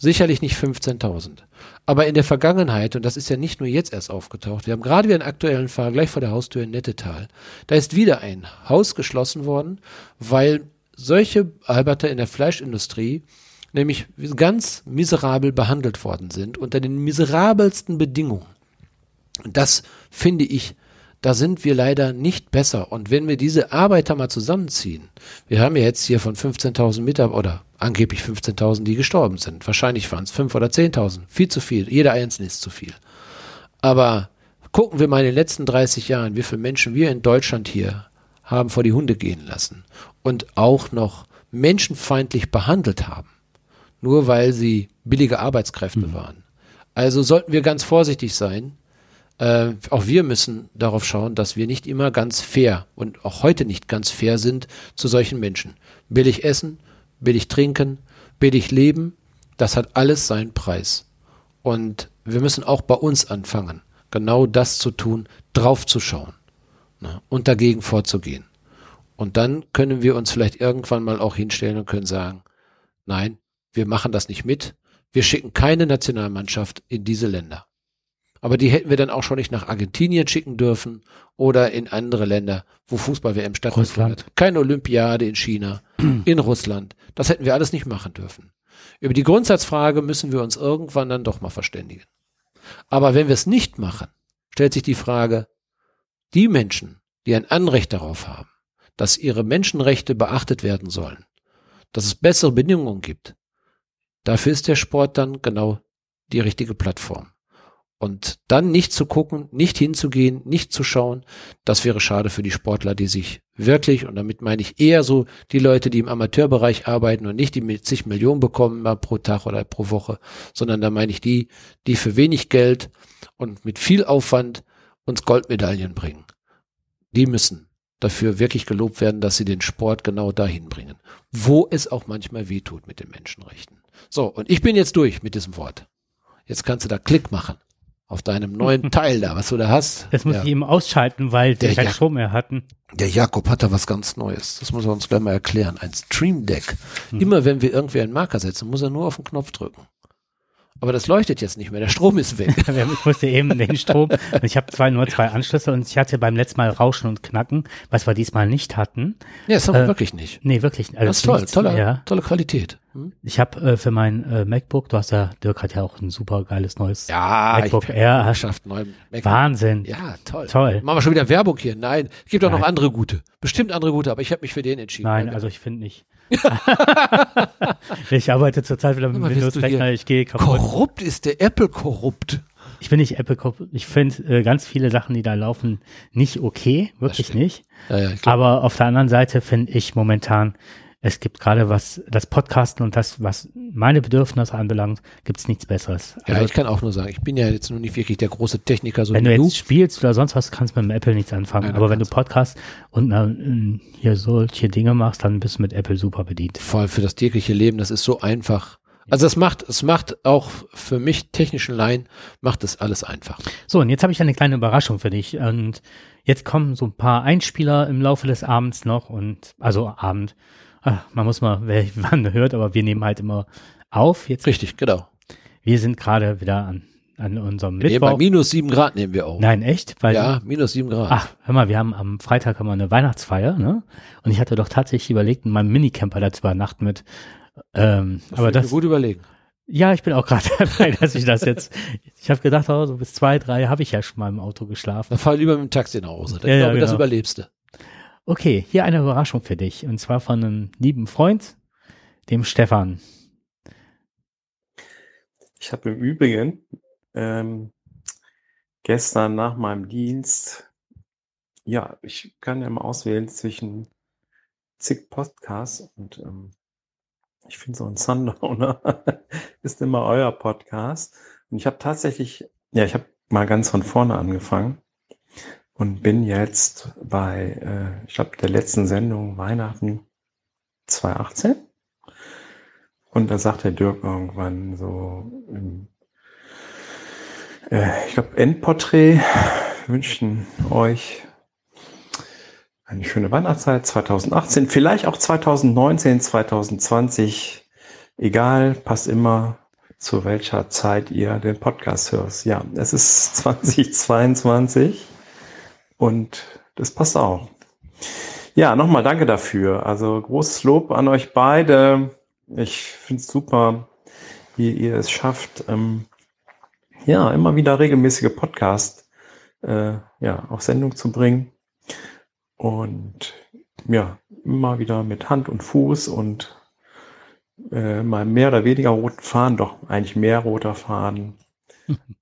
Sicherlich nicht 15.000. Aber in der Vergangenheit, und das ist ja nicht nur jetzt erst aufgetaucht, wir haben gerade wieder einen aktuellen Fall gleich vor der Haustür in Nettetal. Da ist wieder ein Haus geschlossen worden, weil solche Arbeiter in der Fleischindustrie nämlich ganz miserabel behandelt worden sind, unter den miserabelsten Bedingungen. Und das finde ich, da sind wir leider nicht besser. Und wenn wir diese Arbeiter mal zusammenziehen, wir haben ja jetzt hier von 15.000 Mitarbeitern oder angeblich 15.000, die gestorben sind. Wahrscheinlich waren es 5.000 oder 10.000. Viel zu viel. Jeder Einzelne ist zu viel. Aber gucken wir mal in den letzten 30 Jahren, wie viele Menschen wir in Deutschland hier haben vor die Hunde gehen lassen und auch noch menschenfeindlich behandelt haben, nur weil sie billige Arbeitskräfte mhm. waren. Also sollten wir ganz vorsichtig sein. Äh, auch wir müssen darauf schauen, dass wir nicht immer ganz fair und auch heute nicht ganz fair sind zu solchen Menschen. Billig essen, billig trinken, billig leben, das hat alles seinen Preis. Und wir müssen auch bei uns anfangen, genau das zu tun, draufzuschauen ne, und dagegen vorzugehen. Und dann können wir uns vielleicht irgendwann mal auch hinstellen und können sagen, nein, wir machen das nicht mit, wir schicken keine Nationalmannschaft in diese Länder. Aber die hätten wir dann auch schon nicht nach Argentinien schicken dürfen oder in andere Länder, wo Fußball-WM stattfindet. Keine Olympiade in China, in Russland. Das hätten wir alles nicht machen dürfen. Über die Grundsatzfrage müssen wir uns irgendwann dann doch mal verständigen. Aber wenn wir es nicht machen, stellt sich die Frage, die Menschen, die ein Anrecht darauf haben, dass ihre Menschenrechte beachtet werden sollen, dass es bessere Bedingungen gibt, dafür ist der Sport dann genau die richtige Plattform. Und dann nicht zu gucken, nicht hinzugehen, nicht zu schauen, das wäre schade für die Sportler, die sich wirklich, und damit meine ich eher so die Leute, die im Amateurbereich arbeiten und nicht die mit zig Millionen bekommen mal pro Tag oder pro Woche, sondern da meine ich die, die für wenig Geld und mit viel Aufwand uns Goldmedaillen bringen. Die müssen dafür wirklich gelobt werden, dass sie den Sport genau dahin bringen, wo es auch manchmal wehtut mit den Menschenrechten. So, und ich bin jetzt durch mit diesem Wort. Jetzt kannst du da Klick machen auf deinem neuen Teil da, was du da hast. Das muss ja. ich eben ausschalten, weil der wir keinen Strom mehr hatten. Der Jakob hat da was ganz Neues. Das muss er uns gleich mal erklären. Ein Stream Deck. Hm. Immer wenn wir irgendwie einen Marker setzen, muss er nur auf den Knopf drücken. Aber das leuchtet jetzt nicht mehr. Der Strom ist weg. ich musste eben den Strom. Ich habe zwar nur zwei Anschlüsse und ich hatte beim letzten Mal Rauschen und Knacken, was wir diesmal nicht hatten. Ja, das haben wir äh, wirklich nicht. Nee, wirklich. Also das ist toll. Tolle, ja. tolle Qualität. Hm? Ich habe äh, für mein äh, MacBook, du hast ja, Dirk hat ja auch ein super geiles neues ja, MacBook Air. Geschafft, neu Wahnsinn. Ja, toll. Toll. Machen wir schon wieder Werbung hier. Nein, es gibt auch noch andere gute. Bestimmt andere gute, aber ich habe mich für den entschieden. Nein, also ich finde nicht. ich arbeite zurzeit wieder mit Windows-Rechner, ich gehe kaputt. Korrupt ist der Apple korrupt. Ich bin nicht Apple korrupt. Ich finde äh, ganz viele Sachen, die da laufen, nicht okay, wirklich nicht. Ja, ja, Aber auf der anderen Seite finde ich momentan es gibt gerade was, das Podcasten und das, was meine Bedürfnisse anbelangt, gibt es nichts Besseres. Ja, also, ich kann auch nur sagen, ich bin ja jetzt nur nicht wirklich der große Techniker. So wenn du jetzt du. spielst oder sonst was, kannst du mit dem Apple nichts anfangen. Nein, Aber wenn du Podcast und na, hier solche Dinge machst, dann bist du mit Apple super bedient. Voll für das tägliche Leben, das ist so einfach. Also es macht, es macht auch für mich technischen Laien, macht es alles einfach. So, und jetzt habe ich eine kleine Überraschung für dich. Und jetzt kommen so ein paar Einspieler im Laufe des Abends noch und also Abend ach, man muss mal, wer wann hört, aber wir nehmen halt immer auf. Jetzt, Richtig, genau. Wir sind gerade wieder an, an unserem wir Mittwoch. Bei minus sieben Grad nehmen wir auf. Nein, echt? Weil, ja, minus sieben Grad. Ach, hör mal, wir haben am Freitag haben wir eine Weihnachtsfeier, ne? Und ich hatte doch tatsächlich überlegt, in meinem Minicamper da zu übernachten mit. Ähm, das aber das gut überlegen. Ja, ich bin auch gerade dabei, dass ich das jetzt. Ich habe gedacht, oh, so bis zwei, drei habe ich ja schon mal im Auto geschlafen. Dann fahr lieber mit dem Taxi nach Hause. Dann ja, glaube ja, genau. das überlebst du. Okay, hier eine Überraschung für dich. Und zwar von einem lieben Freund, dem Stefan. Ich habe im Übrigen ähm, gestern nach meinem Dienst ja, ich kann ja mal auswählen zwischen zig Podcasts und ähm, ich finde so ein Sundowner ist immer euer Podcast. Und ich habe tatsächlich, ja, ich habe mal ganz von vorne angefangen und bin jetzt bei, äh, ich glaube, der letzten Sendung Weihnachten 2018. Und da sagt der Dirk irgendwann so, im, äh, ich glaube, Endporträt wünschen euch eine schöne Weihnachtszeit 2018, vielleicht auch 2019, 2020, egal, passt immer zu welcher Zeit ihr den Podcast hörst. Ja, es ist 2022 und das passt auch. Ja, nochmal danke dafür. Also großes Lob an euch beide. Ich finde es super, wie ihr es schafft, ähm, ja, immer wieder regelmäßige Podcast äh, ja, auf Sendung zu bringen. Und ja, immer wieder mit Hand und Fuß und äh, mal mehr oder weniger roten Faden, doch eigentlich mehr roter Faden.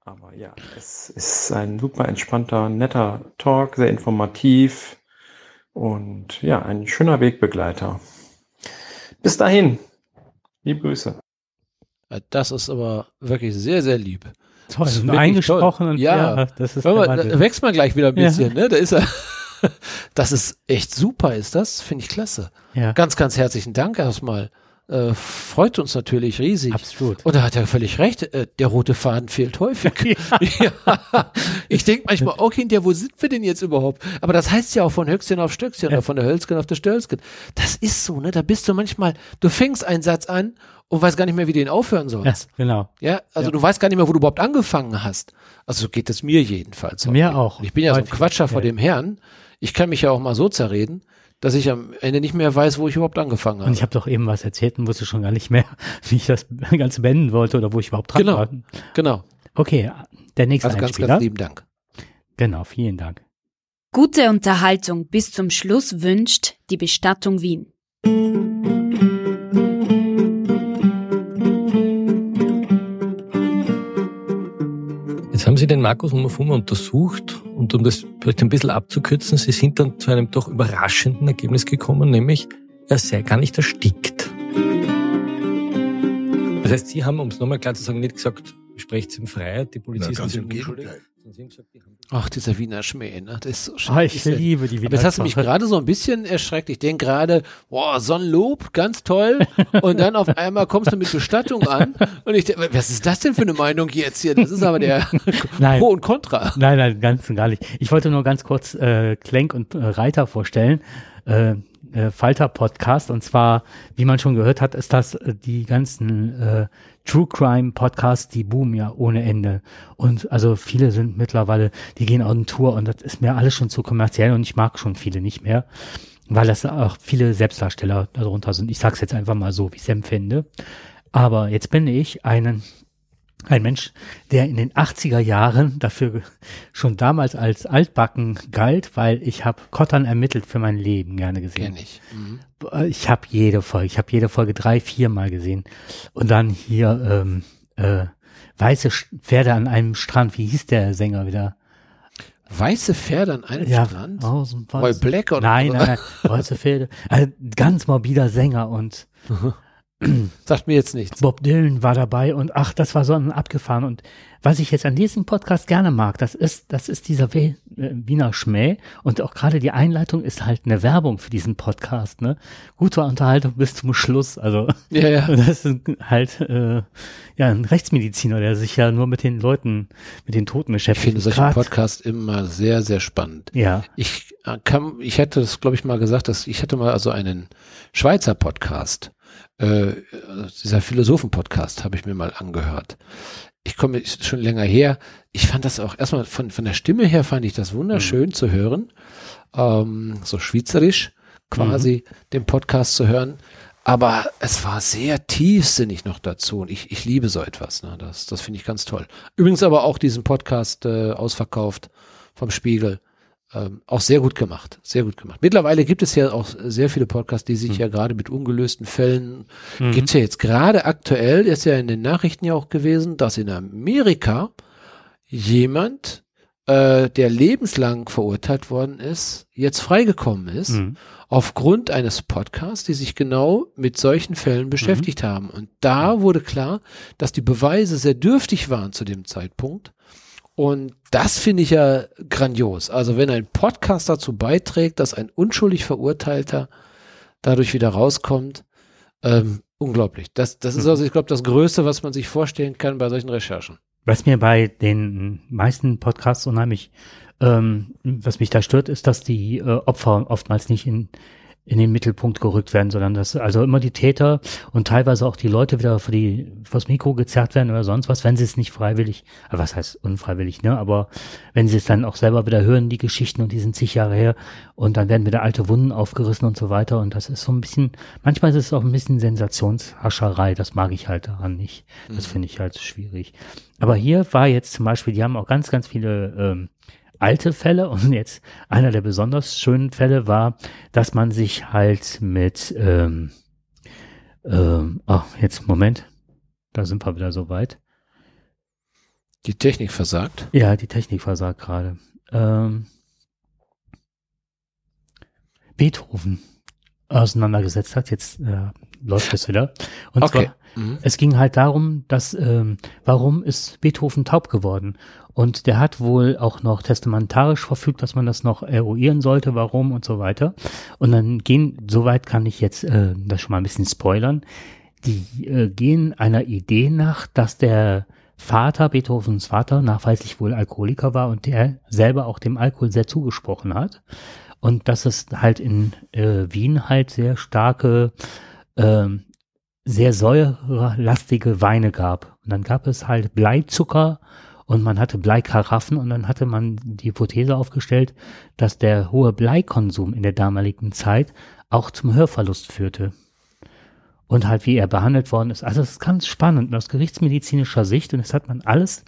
Aber ja, es ist ein super entspannter, netter Talk, sehr informativ und ja, ein schöner Wegbegleiter. Bis dahin, liebe Grüße. Das ist aber wirklich sehr, sehr lieb. Toll, das ist eingesprochen und ja, ja, das ist mal, da wächst man gleich wieder ein bisschen, ja. ne? Da ist er. Das ist echt super, ist das? Finde ich klasse. Ja. Ganz, ganz herzlichen Dank erstmal äh, freut uns natürlich riesig. Absolut. Und da hat er völlig recht, äh, der rote Faden fehlt häufig. Ja. ja. Ich denke manchmal, okay, der, wo sind wir denn jetzt überhaupt? Aber das heißt ja auch von Höchstchen auf Stöckchen ja. oder von der Hölzchen auf der Stölzchen. Das ist so, ne? Da bist du manchmal, du fängst einen Satz an und weißt gar nicht mehr, wie du ihn aufhören sollst. Ja, genau. Ja, also ja. du weißt gar nicht mehr, wo du überhaupt angefangen hast. Also so geht es mir jedenfalls. Mir auch. Ich bin ja Häufig. so ein Quatscher vor dem Herrn. Ich kann mich ja auch mal so zerreden dass ich am Ende nicht mehr weiß, wo ich überhaupt angefangen habe. Und ich habe doch eben was erzählt und wusste schon gar nicht mehr, wie ich das Ganze beenden wollte oder wo ich überhaupt dran genau, war. Genau. Okay, der nächste Also ganz, ganz lieben Dank. Genau, vielen Dank. Gute Unterhaltung bis zum Schluss wünscht die Bestattung Wien. Haben Sie den Markus Mumafuma untersucht und um das vielleicht ein bisschen abzukürzen, Sie sind dann zu einem doch überraschenden Ergebnis gekommen, nämlich er sei gar nicht erstickt. Das heißt, Sie haben, um es nochmal klar zu sagen, nicht gesagt, sprecht in Freiheit, die Polizisten sind unschuldig. Ach, dieser Wiener Schmäh, ne? Das ist so schön. Ah, ich liebe die Wiener Aber das hast du mich gerade so ein bisschen erschreckt. Ich denke gerade, boah, so ein Lob, ganz toll. Und dann auf einmal kommst du mit Bestattung an. Und ich denke, was ist das denn für eine Meinung jetzt hier? Das ist aber der nein, Pro und Contra. Nein, nein, ganz und gar nicht. Ich wollte nur ganz kurz äh, Klenk und äh, Reiter vorstellen. Äh, äh, Falter-Podcast. Und zwar, wie man schon gehört hat, ist das äh, die ganzen äh, True Crime Podcasts, die boomen ja ohne Ende. Und also viele sind mittlerweile, die gehen on Tour und das ist mir alles schon zu kommerziell und ich mag schon viele nicht mehr, weil das auch viele Selbstdarsteller darunter sind. Ich sag's jetzt einfach mal so, wie ich es empfinde. Aber jetzt bin ich einen ein Mensch, der in den 80er Jahren dafür schon damals als altbacken galt, weil ich habe Kottern ermittelt für mein Leben gerne gesehen. Kenn ich. Mhm. Ich habe jede Folge, ich habe jede Folge drei, vier Mal gesehen. Und dann hier ähm, äh, weiße Pferde an einem Strand. Wie hieß der Sänger wieder? Weiße Pferde an einem ja, Strand? Oh, so Roy Black oder? Nein, nein, nein, weiße Pferde. Also, ganz morbider Sänger und Sagt mir jetzt nichts. Bob Dylan war dabei und ach, das war so ein abgefahren. Und was ich jetzt an diesem Podcast gerne mag, das ist, das ist dieser äh, Wiener Schmäh und auch gerade die Einleitung ist halt eine Werbung für diesen Podcast, ne? Gute Unterhaltung bis zum Schluss. Also ja, ja. das ist halt äh, ja ein Rechtsmediziner, der sich ja nur mit den Leuten, mit den Toten beschäftigt. Ich finde solche Podcasts immer sehr, sehr spannend. Ja. Ich äh, kann, ich hätte das, glaube ich, mal gesagt, dass ich hatte mal also einen Schweizer Podcast äh, dieser Philosophen-Podcast habe ich mir mal angehört. Ich komme schon länger her. Ich fand das auch erstmal von, von der Stimme her fand ich das wunderschön mhm. zu hören. Ähm, so schweizerisch quasi mhm. den Podcast zu hören. Aber es war sehr tiefsinnig noch dazu und ich, ich liebe so etwas. Ne? Das, das finde ich ganz toll. Übrigens aber auch diesen Podcast äh, ausverkauft vom Spiegel. Ähm, auch sehr gut gemacht, sehr gut gemacht. Mittlerweile gibt es ja auch sehr viele Podcasts, die sich mhm. ja gerade mit ungelösten Fällen, mhm. gibt's ja jetzt gerade aktuell, ist ja in den Nachrichten ja auch gewesen, dass in Amerika jemand äh, der lebenslang verurteilt worden ist, jetzt freigekommen ist, Mhm. aufgrund eines Podcasts, die sich genau mit solchen Fällen beschäftigt Mhm. haben. Und da wurde klar, dass die Beweise sehr dürftig waren zu dem Zeitpunkt. Und das finde ich ja grandios. Also wenn ein Podcast dazu beiträgt, dass ein unschuldig Verurteilter dadurch wieder rauskommt, ähm, unglaublich. Das, das ist Mhm. also, ich glaube, das Größte, was man sich vorstellen kann bei solchen Recherchen. Was mir bei den meisten Podcasts unheimlich, ähm, was mich da stört, ist, dass die äh, Opfer oftmals nicht in, in den Mittelpunkt gerückt werden, sondern dass also immer die Täter und teilweise auch die Leute wieder für die fürs Mikro gezerrt werden oder sonst was, wenn sie es nicht freiwillig, was heißt unfreiwillig, ne? Aber wenn sie es dann auch selber wieder hören, die Geschichten und die sind zig Jahre her und dann werden wieder alte Wunden aufgerissen und so weiter und das ist so ein bisschen, manchmal ist es auch ein bisschen Sensationshascherei, das mag ich halt daran nicht. Das finde ich halt schwierig. Aber hier war jetzt zum Beispiel, die haben auch ganz, ganz viele ähm, alte Fälle und jetzt einer der besonders schönen Fälle war, dass man sich halt mit, ähm, ähm, oh, jetzt Moment, da sind wir wieder so weit. Die Technik versagt. Ja, die Technik versagt gerade. Ähm, Beethoven auseinandergesetzt hat, jetzt äh, läuft es wieder. Und Okay. zwar Mhm. es ging halt darum, dass ähm, warum ist Beethoven taub geworden? Und der hat wohl auch noch testamentarisch verfügt, dass man das noch eruieren sollte, warum und so weiter. Und dann gehen, soweit kann ich jetzt äh, das schon mal ein bisschen spoilern. Die äh, gehen einer Idee nach, dass der Vater, Beethovens Vater, nachweislich wohl Alkoholiker war und der selber auch dem Alkohol sehr zugesprochen hat. Und dass es halt in äh, Wien halt sehr starke ähm, sehr säurelastige Weine gab. Und dann gab es halt Bleizucker und man hatte Bleikaraffen und dann hatte man die Hypothese aufgestellt, dass der hohe Bleikonsum in der damaligen Zeit auch zum Hörverlust führte. Und halt, wie er behandelt worden ist. Also, es ist ganz spannend aus gerichtsmedizinischer Sicht. Und das hat man alles,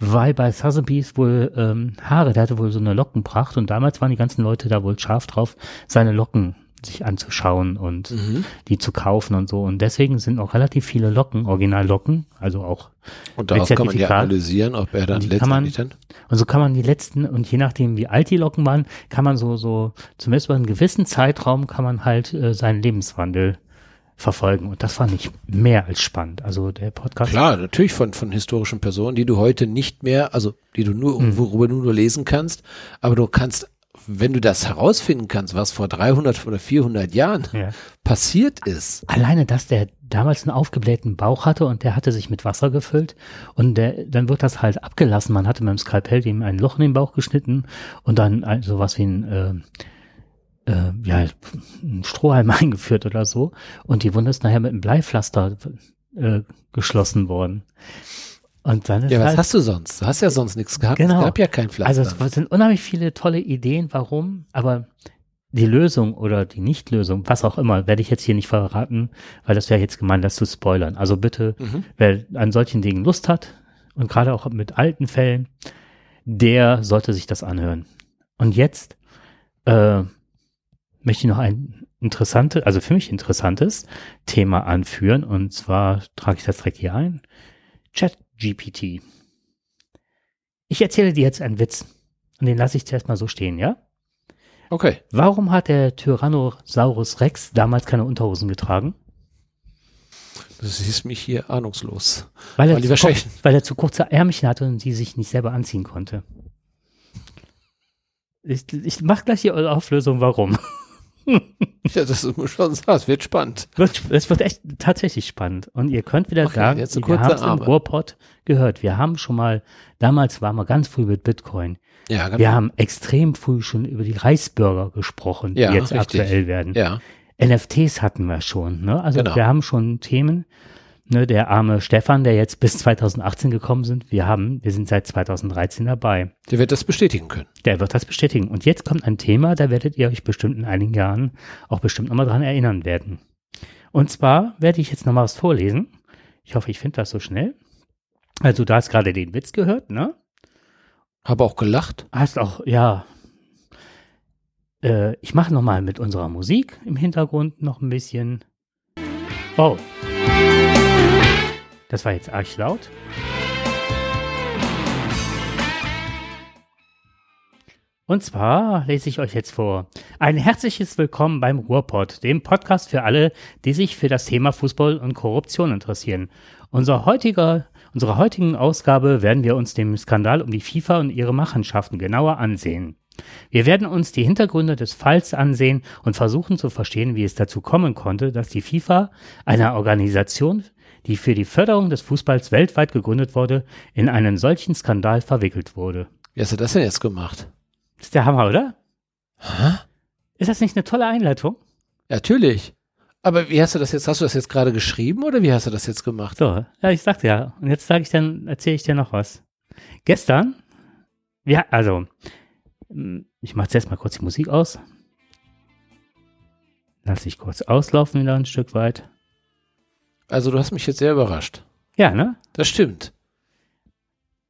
weil bei Sotheby's wohl ähm, Haare, der hatte wohl so eine Lockenpracht. Und damals waren die ganzen Leute da wohl scharf drauf, seine Locken sich anzuschauen und Mhm. die zu kaufen und so. Und deswegen sind auch relativ viele Locken, Originallocken, also auch. Und daraus Mit kann man ja analysieren, ob er dann man- letztendlich dann. Und so kann man die letzten, und je nachdem, wie alt die Locken waren, kann man so, so, zumindest über einen gewissen Zeitraum kann man halt äh, seinen Lebenswandel verfolgen. Und das fand ich mehr als spannend. Also der Podcast. Klar, natürlich von, von historischen Personen, die du heute nicht mehr, also die du nur, Hm. worüber du nur lesen kannst, aber du kannst, wenn du das herausfinden kannst, was vor 300 oder 400 Jahren Ja. passiert ist. Alleine, dass der damals einen aufgeblähten Bauch hatte und der hatte sich mit Wasser gefüllt und der, dann wird das halt abgelassen. Man hatte mit dem Skalpell dem ein Loch in den Bauch geschnitten und dann sowas wie ein, äh, äh, ja, ein Strohhalm eingeführt oder so und die Wunde ist nachher mit einem Bleipflaster äh, geschlossen worden. Und dann ist Ja, was halt, hast du sonst? Du hast ja sonst nichts gehabt. Genau. Es gab ja kein Pflaster. also es sind unheimlich viele tolle Ideen, warum, aber die Lösung oder die Nichtlösung, was auch immer, werde ich jetzt hier nicht verraten, weil das wäre jetzt gemein, das zu spoilern. Also bitte, Mhm. wer an solchen Dingen Lust hat und gerade auch mit alten Fällen, der sollte sich das anhören. Und jetzt äh, möchte ich noch ein interessantes, also für mich interessantes Thema anführen und zwar trage ich das direkt hier ein. ChatGPT. Ich erzähle dir jetzt einen Witz und den lasse ich zuerst mal so stehen, ja? okay. Warum hat der Tyrannosaurus Rex damals keine Unterhosen getragen? Du siehst mich hier ahnungslos. Weil er, Weil die kurz, weil er zu kurze Ärmchen hatte und sie sich nicht selber anziehen konnte. Ich, ich mache gleich die Auflösung, warum. Ja, das ist mir schon das wird spannend. Es wird echt tatsächlich spannend. Und ihr könnt wieder Okay, sagen, jetzt so wir haben es im. Ruhrpott gehört. Wir haben schon mal, damals waren wir ganz früh mit Bitcoin. Ja, genau. Wir haben extrem früh schon über die Reisbürger gesprochen, die Ja, jetzt richtig. aktuell werden. ja. NFTs hatten wir schon. Ne? Also Genau. wir haben schon Themen. Ne, der arme Stefan, der jetzt bis 2018 gekommen sind, wir haben, wir sind seit 2013 dabei. Der wird das bestätigen können. Der wird das bestätigen. Und jetzt kommt ein Thema, da werdet ihr euch bestimmt in einigen Jahren auch bestimmt nochmal dran erinnern werden. Und zwar werde ich jetzt nochmal was vorlesen. Ich hoffe, ich finde das so schnell. Also, du hast gerade den Witz gehört, ne? Habe auch gelacht. Hast auch, ja. Äh, ich mache nochmal mit unserer Musik im Hintergrund noch ein bisschen. Oh. Das war jetzt arg laut. Und zwar lese ich euch jetzt vor. Ein herzliches Willkommen beim Ruhrpott, dem Podcast für alle, die sich für das Thema Fußball und Korruption interessieren. Unser heutiger, unserer heutigen Ausgabe werden wir uns dem Skandal um die FIFA und ihre Machenschaften genauer ansehen. Wir werden uns die Hintergründe des Falls ansehen und versuchen zu verstehen, wie es dazu kommen konnte, dass die FIFA, eine Organisation, die für die Förderung des Fußballs weltweit gegründet wurde, in einen solchen Skandal verwickelt wurde. Wie hast du das denn jetzt gemacht? Ist der Hammer, oder? Hä? Ist das nicht eine tolle Einleitung? Natürlich. Aber wie hast du das jetzt? Hast du das jetzt gerade geschrieben oder wie hast du das jetzt gemacht? So, ja, ich sagte ja. Und jetzt sage ich dann, erzähle ich dir noch was. Gestern, ja, also, hm, ich mache jetzt mal kurz die Musik aus. Lass ich kurz auslaufen wieder ein Stück weit. Also du hast mich jetzt sehr überrascht. Ja, ne? Das stimmt.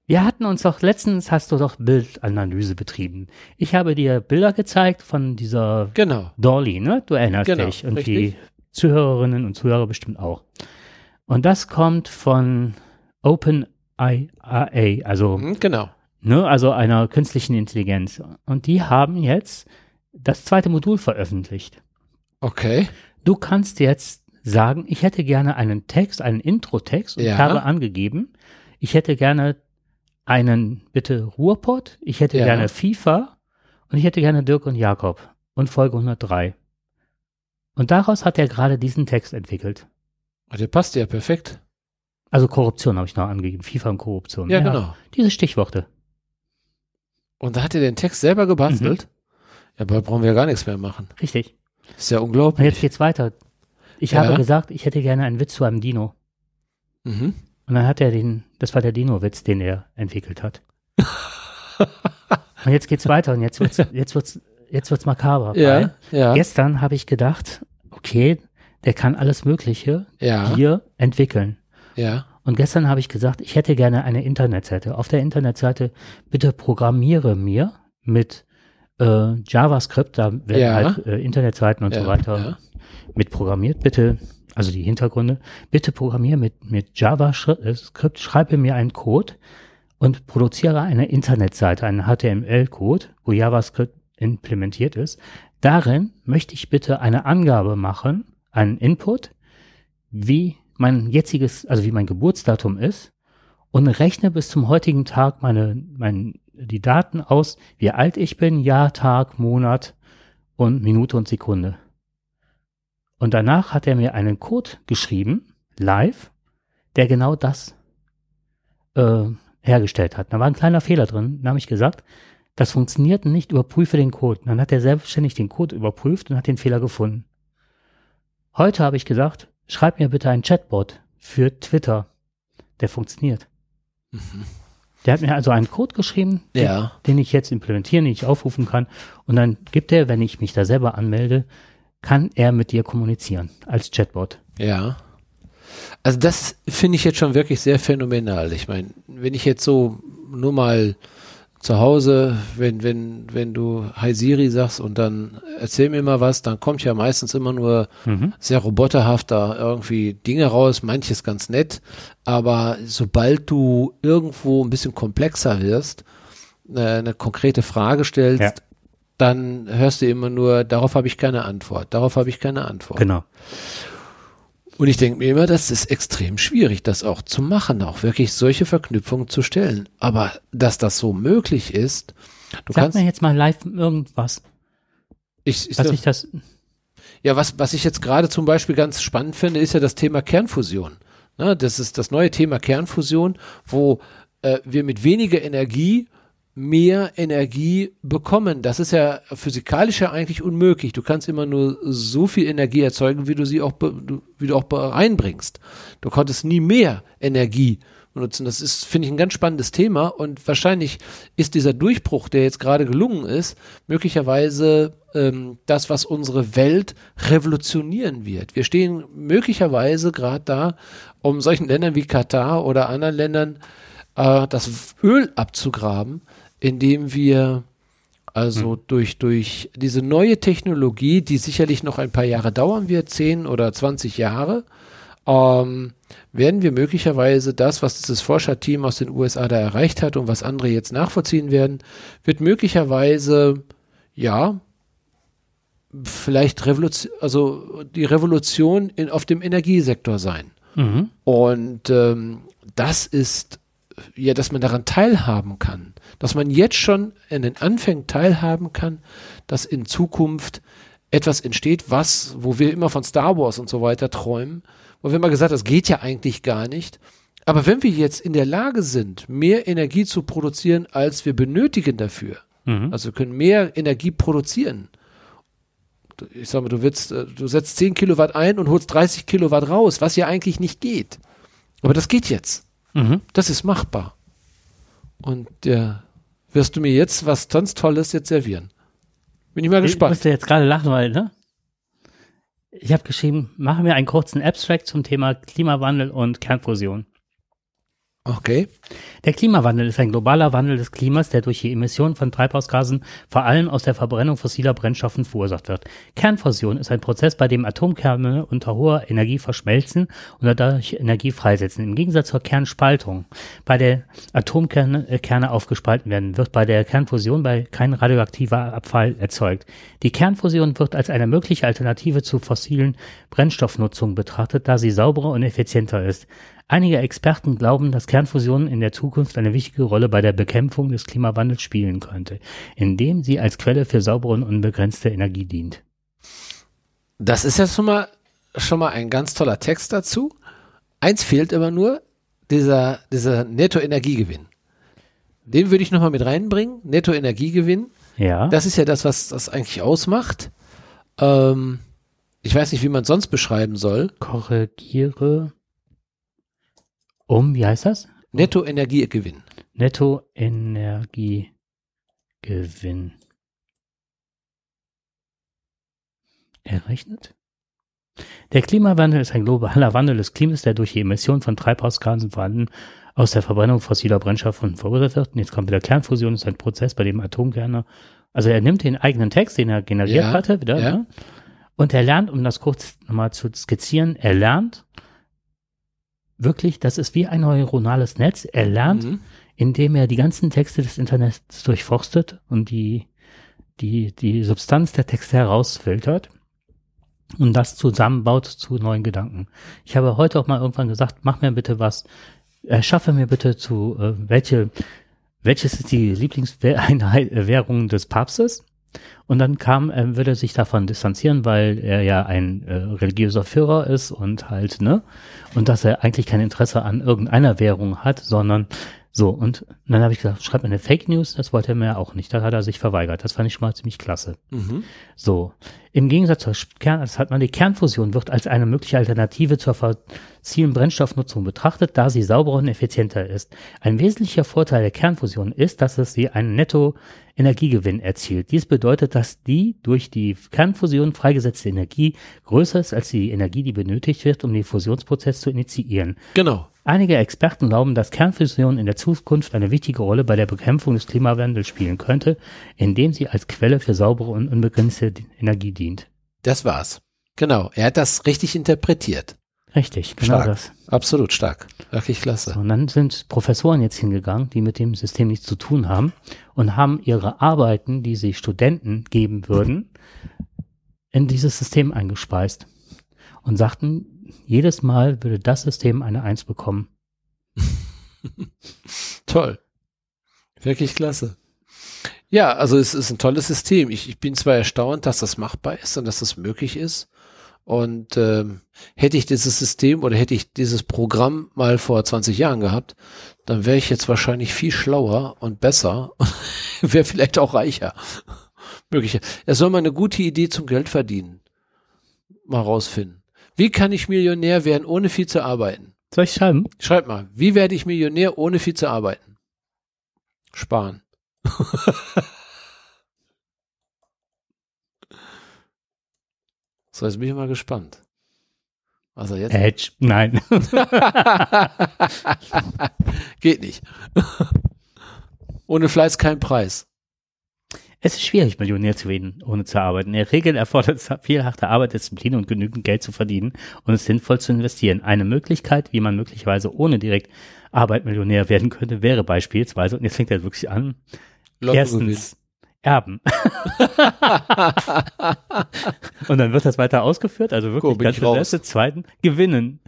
Wir hatten uns doch letztens, hast du doch Bildanalyse betrieben. Ich habe dir Bilder gezeigt von dieser genau. Dolly, ne? Du erinnerst genau, dich. Und richtig. die Zuhörerinnen und Zuhörer bestimmt auch. Und das kommt von OpenIA, also, Mhm, Genau. ne, also einer künstlichen Intelligenz. Und die haben jetzt das zweite Modul veröffentlicht. Okay. Du kannst jetzt sagen, ich hätte gerne einen Text, einen Intro-Text und Ja. ich habe angegeben, ich hätte gerne einen, bitte Ruhrpott, ich hätte Ja. gerne FIFA und ich hätte gerne Dirk und Jakob und Folge 103. Und daraus hat er gerade diesen Text entwickelt. Der passt ja perfekt. Also Korruption habe ich noch angegeben, FIFA und Korruption. Ja, genau. Diese Stichworte. Und da hat er den Text selber gebastelt. Ja, bald brauchen wir ja gar nichts mehr machen. Richtig. Ist ja Und unglaublich. jetzt geht's weiter. Ich Ja. habe gesagt, ich hätte gerne einen Witz zu einem Dino. Mhm. Und dann hat er den, das war der Dino-Witz, den er entwickelt hat. und jetzt geht's weiter und jetzt wird's, jetzt wird's, jetzt wird's makaber. Ja, ja, Gestern habe ich gedacht, okay, der kann alles Mögliche ja, hier entwickeln. ja. Und gestern habe ich gesagt, ich hätte gerne eine Internetseite. Auf der Internetseite bitte programmiere mir mit äh, JavaScript, da werden Ja. halt äh, Internetseiten und ja, so weiter Ja. Mit programmiert. Bitte, also die Hintergründe, bitte programmiere mit, mit JavaScript, schreibe mir einen Code und produziere eine Internetseite, einen HTML-Code, wo JavaScript implementiert ist. Darin möchte ich bitte eine Angabe machen, einen Input, wie mein jetziges, also wie mein Geburtsdatum ist und rechne bis zum heutigen Tag meine, mein, die Daten aus, wie alt ich bin, Jahr, Tag, Monat und Minute und Sekunde. Und danach hat er mir einen Code geschrieben, live, der genau das äh, hergestellt hat. Da war ein kleiner Fehler drin. Dann habe ich gesagt, das funktioniert nicht, überprüfe den Code. Dann hat er selbstständig den Code überprüft und hat den Fehler gefunden. Heute habe ich gesagt, schreib mir bitte einen Chatbot für Twitter. Der funktioniert. Der hat mir also einen Code geschrieben, den, Ja. den ich jetzt implementieren, den ich aufrufen kann. Und dann gibt er, wenn ich mich da selber anmelde, kann er mit dir kommunizieren als Chatbot. Ja. Also das finde ich jetzt schon wirklich sehr phänomenal. Ich meine, wenn ich jetzt so nur mal zu Hause, wenn, wenn, wenn du Hi Siri sagst und dann erzähl mir mal was, dann kommt ja meistens immer nur Mhm. sehr roboterhaft da irgendwie Dinge raus, manches ganz nett, aber sobald du irgendwo ein bisschen komplexer wirst, äh, eine konkrete Frage stellst, Ja. Dann hörst du immer nur, darauf habe ich keine Antwort, darauf habe ich keine Antwort. Genau. Und ich denke mir immer, das ist extrem schwierig, das auch zu machen, auch wirklich solche Verknüpfungen zu stellen. Aber dass das so möglich ist, du Sag kannst, mir jetzt mal live irgendwas, ich, ich, was ich das, ja, was, was ich jetzt gerade zum Beispiel ganz spannend finde, ist ja das Thema Kernfusion. Ne, das ist das neue Thema Kernfusion, wo äh, wir mit weniger Energie mehr Energie bekommen. Das ist ja physikalisch ja eigentlich unmöglich. Du kannst immer nur so viel Energie erzeugen, wie du sie auch, wie du auch reinbringst. Du konntest nie mehr Energie benutzen. Das ist, finde ich, ein ganz spannendes Thema und wahrscheinlich ist dieser Durchbruch, der jetzt gerade gelungen ist, möglicherweise ähm, das, was unsere Welt revolutionieren wird. Wir stehen möglicherweise gerade da, um solchen Ländern wie Katar oder anderen Ländern äh, das Öl abzugraben, indem wir also durch, durch diese neue Technologie, die sicherlich noch ein paar Jahre dauern wird, 10 oder 20 Jahre, ähm, werden wir möglicherweise das, was dieses Forscherteam aus den USA da erreicht hat und was andere jetzt nachvollziehen werden, wird möglicherweise, ja, vielleicht Revolution, also die Revolution in, auf dem Energiesektor sein. Mhm. Und ähm, das ist ja, dass man daran teilhaben kann, dass man jetzt schon in den Anfängen teilhaben kann, dass in Zukunft etwas entsteht, was, wo wir immer von Star Wars und so weiter träumen, wo wir immer gesagt, das geht ja eigentlich gar nicht. Aber wenn wir jetzt in der Lage sind, mehr Energie zu produzieren, als wir benötigen dafür, Mhm. also wir können mehr Energie produzieren. Ich sag mal, du, willst, äh, du setzt 10 Kilowatt ein und holst 30 Kilowatt raus, was ja eigentlich nicht geht. Aber das geht jetzt. Mhm. Das ist machbar. Und ja, wirst du mir jetzt was ganz Tolles jetzt servieren? Bin ich mal Ich gespannt. musste jetzt gerade lachen, weil, ne? Ich habe geschrieben, machen wir einen kurzen Abstract zum Thema Klimawandel und Kernfusion. Okay. Der Klimawandel ist ein globaler Wandel des Klimas, der durch die Emission von Treibhausgasen vor allem aus der Verbrennung fossiler Brennstoffen verursacht wird. Kernfusion ist ein Prozess, bei dem Atomkerne unter hoher Energie verschmelzen und dadurch Energie freisetzen. Im Gegensatz zur Kernspaltung, bei der Atomkerne äh, Kerne aufgespalten werden, wird bei der Kernfusion bei kein radioaktiver Abfall erzeugt. Die Kernfusion wird als eine mögliche Alternative zu fossilen Brennstoffnutzung betrachtet, da sie sauberer und effizienter ist. Einige Experten glauben, dass Kernfusion in der Zukunft eine wichtige Rolle bei der Bekämpfung des Klimawandels spielen könnte, indem sie als Quelle für saubere und unbegrenzte Energie dient. Das ist ja schon mal, schon mal ein ganz toller Text dazu. Eins fehlt aber nur, dieser, dieser Nettoenergiegewinn. Den würde ich nochmal mit reinbringen. Nettoenergiegewinn. Ja. Das ist ja das, was das eigentlich ausmacht. Ähm, ich weiß nicht, wie man es sonst beschreiben soll. korrigiere um, wie heißt das? Nettoenergiegewinn. Nettoenergiegewinn. Errechnet? Der Klimawandel ist ein globaler Wandel des Klimas, der durch die Emission von Treibhausgasen vor allem aus der Verbrennung fossiler Brennstoffe verursacht wird. Und jetzt kommt wieder Kernfusion, das ist ein Prozess, bei dem Atomkerne, also er nimmt den eigenen Text, den er generiert Ja, hatte, wieder, ja. ne? und er lernt, um das kurz nochmal zu skizzieren, er lernt wirklich, das ist wie ein neuronales Netz, er lernt, Mhm. indem er die ganzen Texte des Internets durchforstet und die, die, die Substanz der Texte herausfiltert und das zusammenbaut zu neuen Gedanken. Ich habe heute auch mal irgendwann gesagt, mach mir bitte was, erschaffe mir bitte zu, äh, welche, welches ist die Lieblingswährung des Papstes? Und dann kam, er würde sich davon distanzieren, weil er ja ein äh, religiöser Führer ist und halt, ne? Und dass er eigentlich kein Interesse an irgendeiner Währung hat, sondern so. Und dann habe ich gesagt, schreib mir eine Fake News, das wollte er mir auch nicht. Da hat er sich verweigert. Das fand ich schon mal ziemlich klasse. Mhm. So. Im Gegensatz zur Kern, das hat man die Kernfusion wird als eine mögliche Alternative zur fossilen Brennstoffnutzung betrachtet, da sie sauberer und effizienter ist. Ein wesentlicher Vorteil der Kernfusion ist, dass es sie einen Netto-Energiegewinn erzielt. Dies bedeutet, dass die durch die Kernfusion freigesetzte Energie größer ist als die Energie, die benötigt wird, um den Fusionsprozess zu initiieren. Genau. Einige Experten glauben, dass Kernfusion in der Zukunft eine wichtige Rolle bei der Bekämpfung des Klimawandels spielen könnte, indem sie als Quelle für saubere und unbegrenzte Energie dient. Das war's. Genau. Er hat das richtig interpretiert. Richtig, genau Stark. das. Absolut stark. Wirklich klasse. So, und dann sind Professoren jetzt hingegangen, die mit dem System nichts zu tun haben und haben ihre Arbeiten, die sie Studenten geben würden, in dieses System eingespeist und sagten, jedes Mal würde das System eine Eins bekommen. Toll. Wirklich klasse. Ja, also es ist ein tolles System. Ich, ich bin zwar erstaunt, dass das machbar ist und dass das möglich ist. Und ähm, hätte ich dieses System oder hätte ich dieses Programm mal vor 20 Jahren gehabt, dann wäre ich jetzt wahrscheinlich viel schlauer und besser, wäre vielleicht auch reicher. Möglich. Es soll mal eine gute Idee zum Geld verdienen. Mal rausfinden. Wie kann ich Millionär werden, ohne viel zu arbeiten? Soll ich schreiben? Schreib mal, wie werde ich Millionär, ohne viel zu arbeiten? Sparen. so, jetzt bin ich mal gespannt. Er jetzt. Edge. Nein. Geht nicht. ohne Fleiß kein Preis. Es ist schwierig, Millionär zu werden, ohne zu arbeiten. In der Regel erfordert es viel harte Arbeit, Disziplin und genügend Geld zu verdienen und es sinnvoll zu investieren. Eine Möglichkeit, wie man möglicherweise ohne direkt Arbeit Millionär werden könnte, wäre beispielsweise, und jetzt fängt er wirklich an, Lotto erstens Erben. und dann wird das weiter ausgeführt, also wirklich bin ganz. Interesse. Zweiten, gewinnen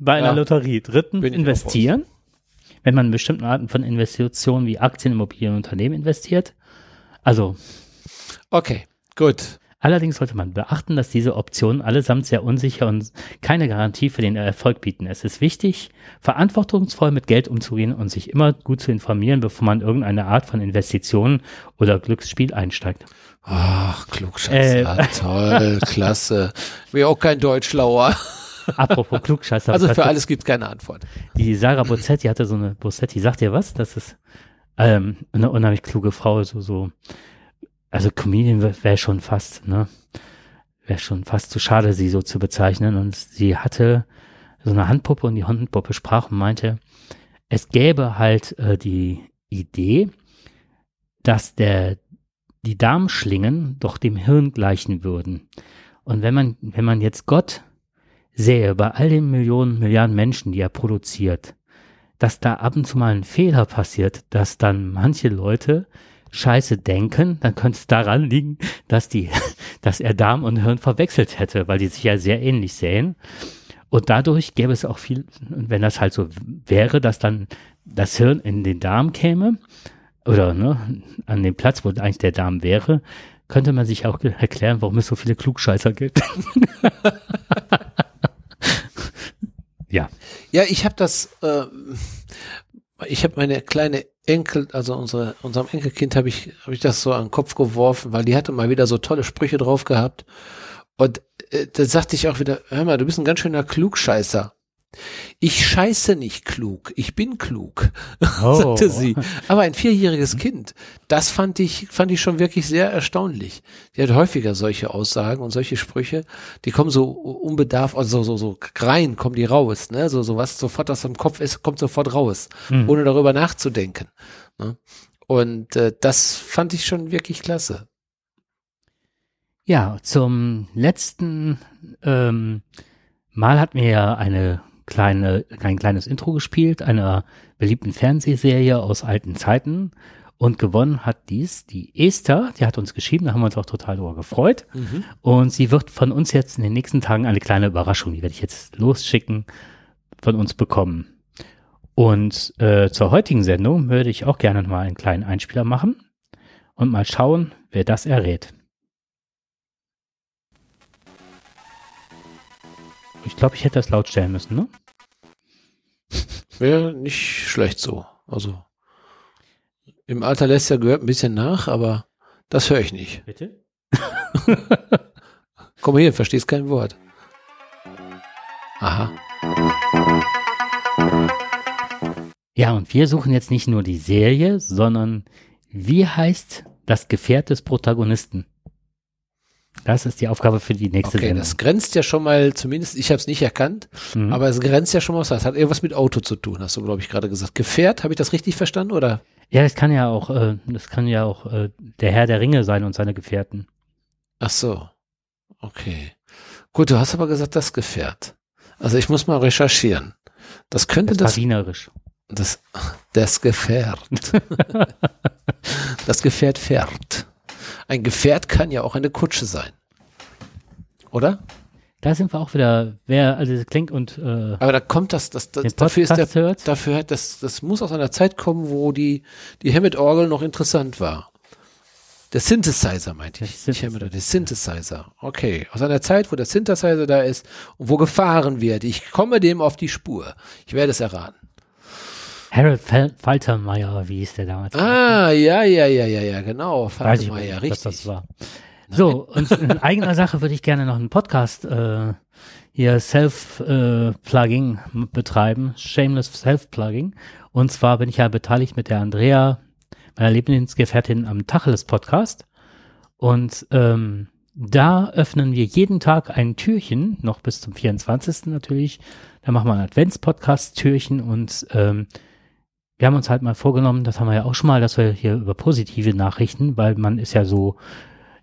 bei einer Ja. Lotterie. Dritten, Bin investieren. Wenn man in bestimmten Arten von Investitionen wie Aktien, Immobilien und Unternehmen investiert. Also Okay, gut. Allerdings sollte man beachten, dass diese Optionen allesamt sehr unsicher und keine Garantie für den Erfolg bieten. Es ist wichtig, verantwortungsvoll mit Geld umzugehen und sich immer gut zu informieren, bevor man irgendeine Art von Investitionen oder Glücksspiel einsteigt. Ach, Klugscheißer. Äh. Toll, klasse. Mir auch kein Deutschlauer. Apropos Klugscheißer. Also für alles gibt keine Antwort. Die Sarah Bozzetti hatte so eine, Bozzetti, sagt ihr was? Das ist ähm, eine unheimlich kluge Frau, so, so, also Comedian wäre wär schon fast, ne? Wäre schon fast zu schade, sie so zu bezeichnen. Und sie hatte so eine Handpuppe und die Handpuppe sprach und meinte, es gäbe halt äh, die Idee, dass der, die Darmschlingen doch dem Hirn gleichen würden. Und wenn man, wenn man jetzt Gott sehe, bei all den Millionen, Milliarden Menschen, die er produziert, dass da ab und zu mal ein Fehler passiert, dass dann manche Leute Scheiße denken, dann könnte es daran liegen, dass die, dass er Darm und Hirn verwechselt hätte, weil die sich ja sehr ähnlich sehen. Und dadurch gäbe es auch viel, wenn das halt so wäre, dass dann das Hirn in den Darm käme, oder ne, an dem Platz, wo eigentlich der Darm wäre, könnte man sich auch erklären, warum es so viele Klugscheißer gibt. ja. Ja, ich habe das, äh, ich habe meine kleine Enkel, also unsere, unserem Enkelkind habe ich, habe ich das so an den Kopf geworfen, weil die hatte mal wieder so tolle Sprüche drauf gehabt. Und äh, da sagte ich auch wieder, hör mal, du bist ein ganz schöner Klugscheißer. Ich scheiße nicht klug, ich bin klug, Oh. sagte sie. Aber ein vierjähriges Kind, das fand ich, fand ich schon wirklich sehr erstaunlich. Die hat häufiger solche Aussagen und solche Sprüche, die kommen so unbedarf, also so, so rein, kommen die raus, ne? So, so was sofort, was im Kopf ist, kommt sofort raus, Hm. ohne darüber nachzudenken. Ne? Und äh, das fand ich schon wirklich klasse. Ja, zum letzten ähm, Mal hatten wir ja eine kleine, ein kleines Intro gespielt, einer beliebten Fernsehserie aus alten Zeiten. Und gewonnen hat dies die Esther, die hat uns geschrieben, da haben wir uns auch total darüber gefreut. Und sie wird von uns jetzt in den nächsten Tagen eine kleine Überraschung, die werde ich jetzt losschicken, von uns bekommen. Und äh, zur heutigen Sendung würde ich auch gerne mal einen kleinen Einspieler machen und mal schauen, wer das errät. Ich glaube, ich hätte das laut stellen müssen, ne? Wäre nicht schlecht so. Also im Alter lässt ja gehört ein bisschen nach, aber das höre ich nicht. Bitte? Komm hier, verstehst kein Wort. Aha. Ja, und wir suchen jetzt nicht nur die Serie, sondern wie heißt das Gefährt des Protagonisten? Das ist die Aufgabe für die nächste Okay, Sendung. das grenzt ja schon mal, zumindest ich habe es nicht erkannt, Mhm. aber es grenzt ja schon mal was. Das hat irgendwas mit Auto zu tun, hast du, glaube ich, gerade gesagt. Gefährt, habe ich das richtig verstanden, oder? ja, das kann ja auch, äh, das kann ja auch äh, der Herr der Ringe sein und seine Gefährten. Ach so. Okay. Gut, du hast aber gesagt, das Gefährt. Also ich muss mal recherchieren. Das könnte Das das, wienerisch. das, das Gefährt. das Gefährt fährt. Ein Gefährt kann ja auch eine Kutsche sein. Oder? Da sind wir auch wieder, wer also das klingt und äh, Aber da kommt das, das, das dafür ist der, hört. dafür hat das, das muss aus einer Zeit kommen, wo die, die Hammett-Orgel noch interessant war. Der Synthesizer meinte ich. Der Hammett, der Synthesizer. Okay. Aus einer Zeit, wo der Synthesizer da ist und wo gefahren wird. Ich komme dem auf die Spur. Ich werde es erraten. Harold Fal Faltermeier, wie hieß der damals? Ah, ja, ja, ja, ja, ja, genau. Weiß ich Faltermeier, nicht, was richtig. das war. So, und in eigener Sache würde ich gerne noch einen Podcast äh, hier Self-Plugging betreiben, Shameless Self-Plugging. Und zwar bin ich ja beteiligt mit der Andrea, meiner Lebensgefährtin am Tacheles Podcast. Und ähm, da öffnen wir jeden Tag ein Türchen, noch bis zum 24. natürlich. Da machen wir ein Advents-Podcast-Türchen und ähm, wir haben uns halt mal vorgenommen, das haben wir ja auch schon mal, dass wir hier über positive Nachrichten, weil man ist ja so,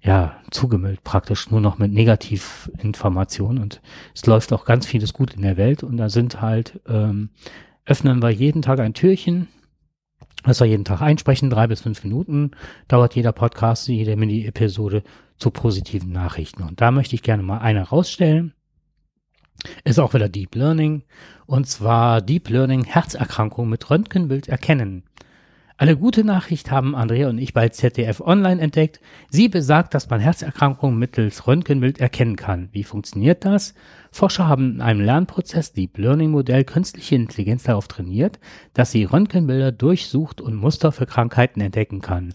ja, zugemüllt praktisch nur noch mit Negativinformationen und es läuft auch ganz vieles gut in der Welt und da sind halt, ähm, öffnen wir jeden Tag ein Türchen, das wir jeden Tag einsprechen, drei bis fünf Minuten dauert jeder Podcast, jede Mini-Episode zu positiven Nachrichten. Und da möchte ich gerne mal eine rausstellen. Ist auch wieder Deep Learning. Und zwar Deep Learning Herzerkrankung mit Röntgenbild erkennen. Eine gute Nachricht haben Andrea und ich bei ZDF Online entdeckt. Sie besagt, dass man Herzerkrankungen mittels Röntgenbild erkennen kann. Wie funktioniert das? Forscher haben in einem Lernprozess Deep Learning Modell künstliche Intelligenz darauf trainiert, dass sie Röntgenbilder durchsucht und Muster für Krankheiten entdecken kann.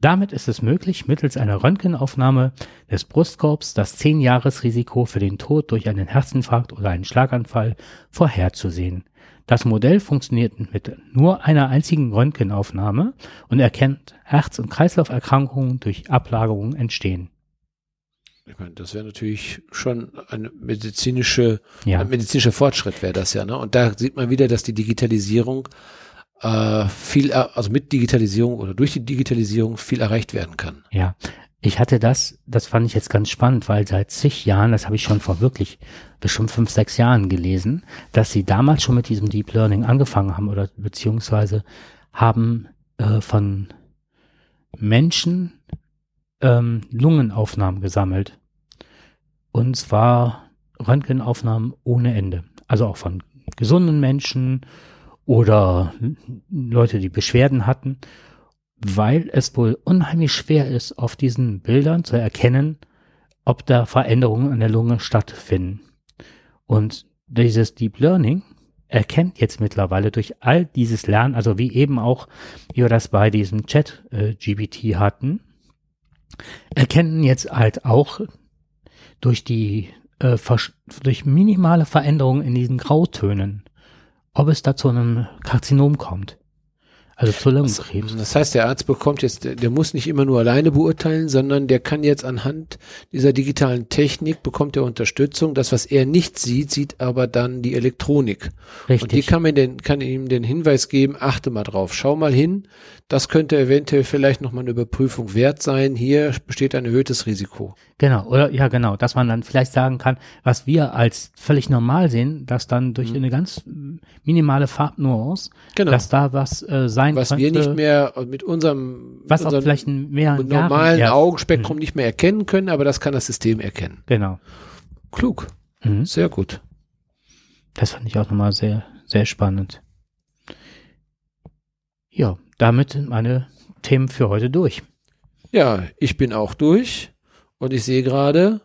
Damit ist es möglich, mittels einer Röntgenaufnahme des Brustkorbs das 10-Jahres-Risiko für den Tod durch einen Herzinfarkt oder einen Schlaganfall vorherzusehen. Das Modell funktioniert mit nur einer einzigen Röntgenaufnahme und erkennt Herz- und Kreislauferkrankungen durch Ablagerungen entstehen. Ich meine, das wäre natürlich schon eine medizinische, Ja. ein medizinischer Fortschritt wäre das ja, ne? Und da sieht man wieder, dass die Digitalisierung äh, viel, also mit Digitalisierung oder durch die Digitalisierung viel erreicht werden kann. Ja, ich hatte das, das fand ich jetzt ganz spannend, weil seit zig Jahren, das habe ich schon vor wirklich bestimmt fünf, sechs Jahren gelesen, dass sie damals schon mit diesem Deep Learning angefangen haben oder beziehungsweise haben äh, von Menschen ähm, Lungenaufnahmen gesammelt. Und zwar Röntgenaufnahmen ohne Ende. Also auch von gesunden Menschen oder Leute, die Beschwerden hatten weil es wohl unheimlich schwer ist, auf diesen Bildern zu erkennen, ob da Veränderungen an der Lunge stattfinden. Und dieses Deep Learning erkennt jetzt mittlerweile durch all dieses Lernen, also wie eben auch, wir das bei diesem Chat äh, GBT hatten, erkennen jetzt halt auch durch die äh, durch minimale Veränderungen in diesen Grautönen, ob es da zu einem Karzinom kommt. Also zu Lungenkrebs. Das heißt, der Arzt bekommt jetzt, der, der muss nicht immer nur alleine beurteilen, sondern der kann jetzt anhand dieser digitalen Technik bekommt er Unterstützung. Das, was er nicht sieht, sieht aber dann die Elektronik. Richtig. Und die kann man den, kann ihm den Hinweis geben, achte mal drauf, schau mal hin, das könnte eventuell vielleicht nochmal eine Überprüfung wert sein. Hier besteht ein erhöhtes Risiko. Genau, oder ja genau, dass man dann vielleicht sagen kann, was wir als völlig normal sehen, dass dann durch eine ganz minimale Farbnuance, Mhm. Genau. dass da was äh, sein was könnte, wir nicht mehr mit unserem, was mit auch vielleicht in mehreren Jahren normalen erst- Augenspektrum nicht mehr erkennen können, aber das kann das System erkennen. Genau. Klug, Mhm. sehr gut. Das fand ich auch nochmal sehr, sehr spannend. Ja, damit sind meine Themen für heute durch. Ja, ich bin auch durch und ich sehe gerade,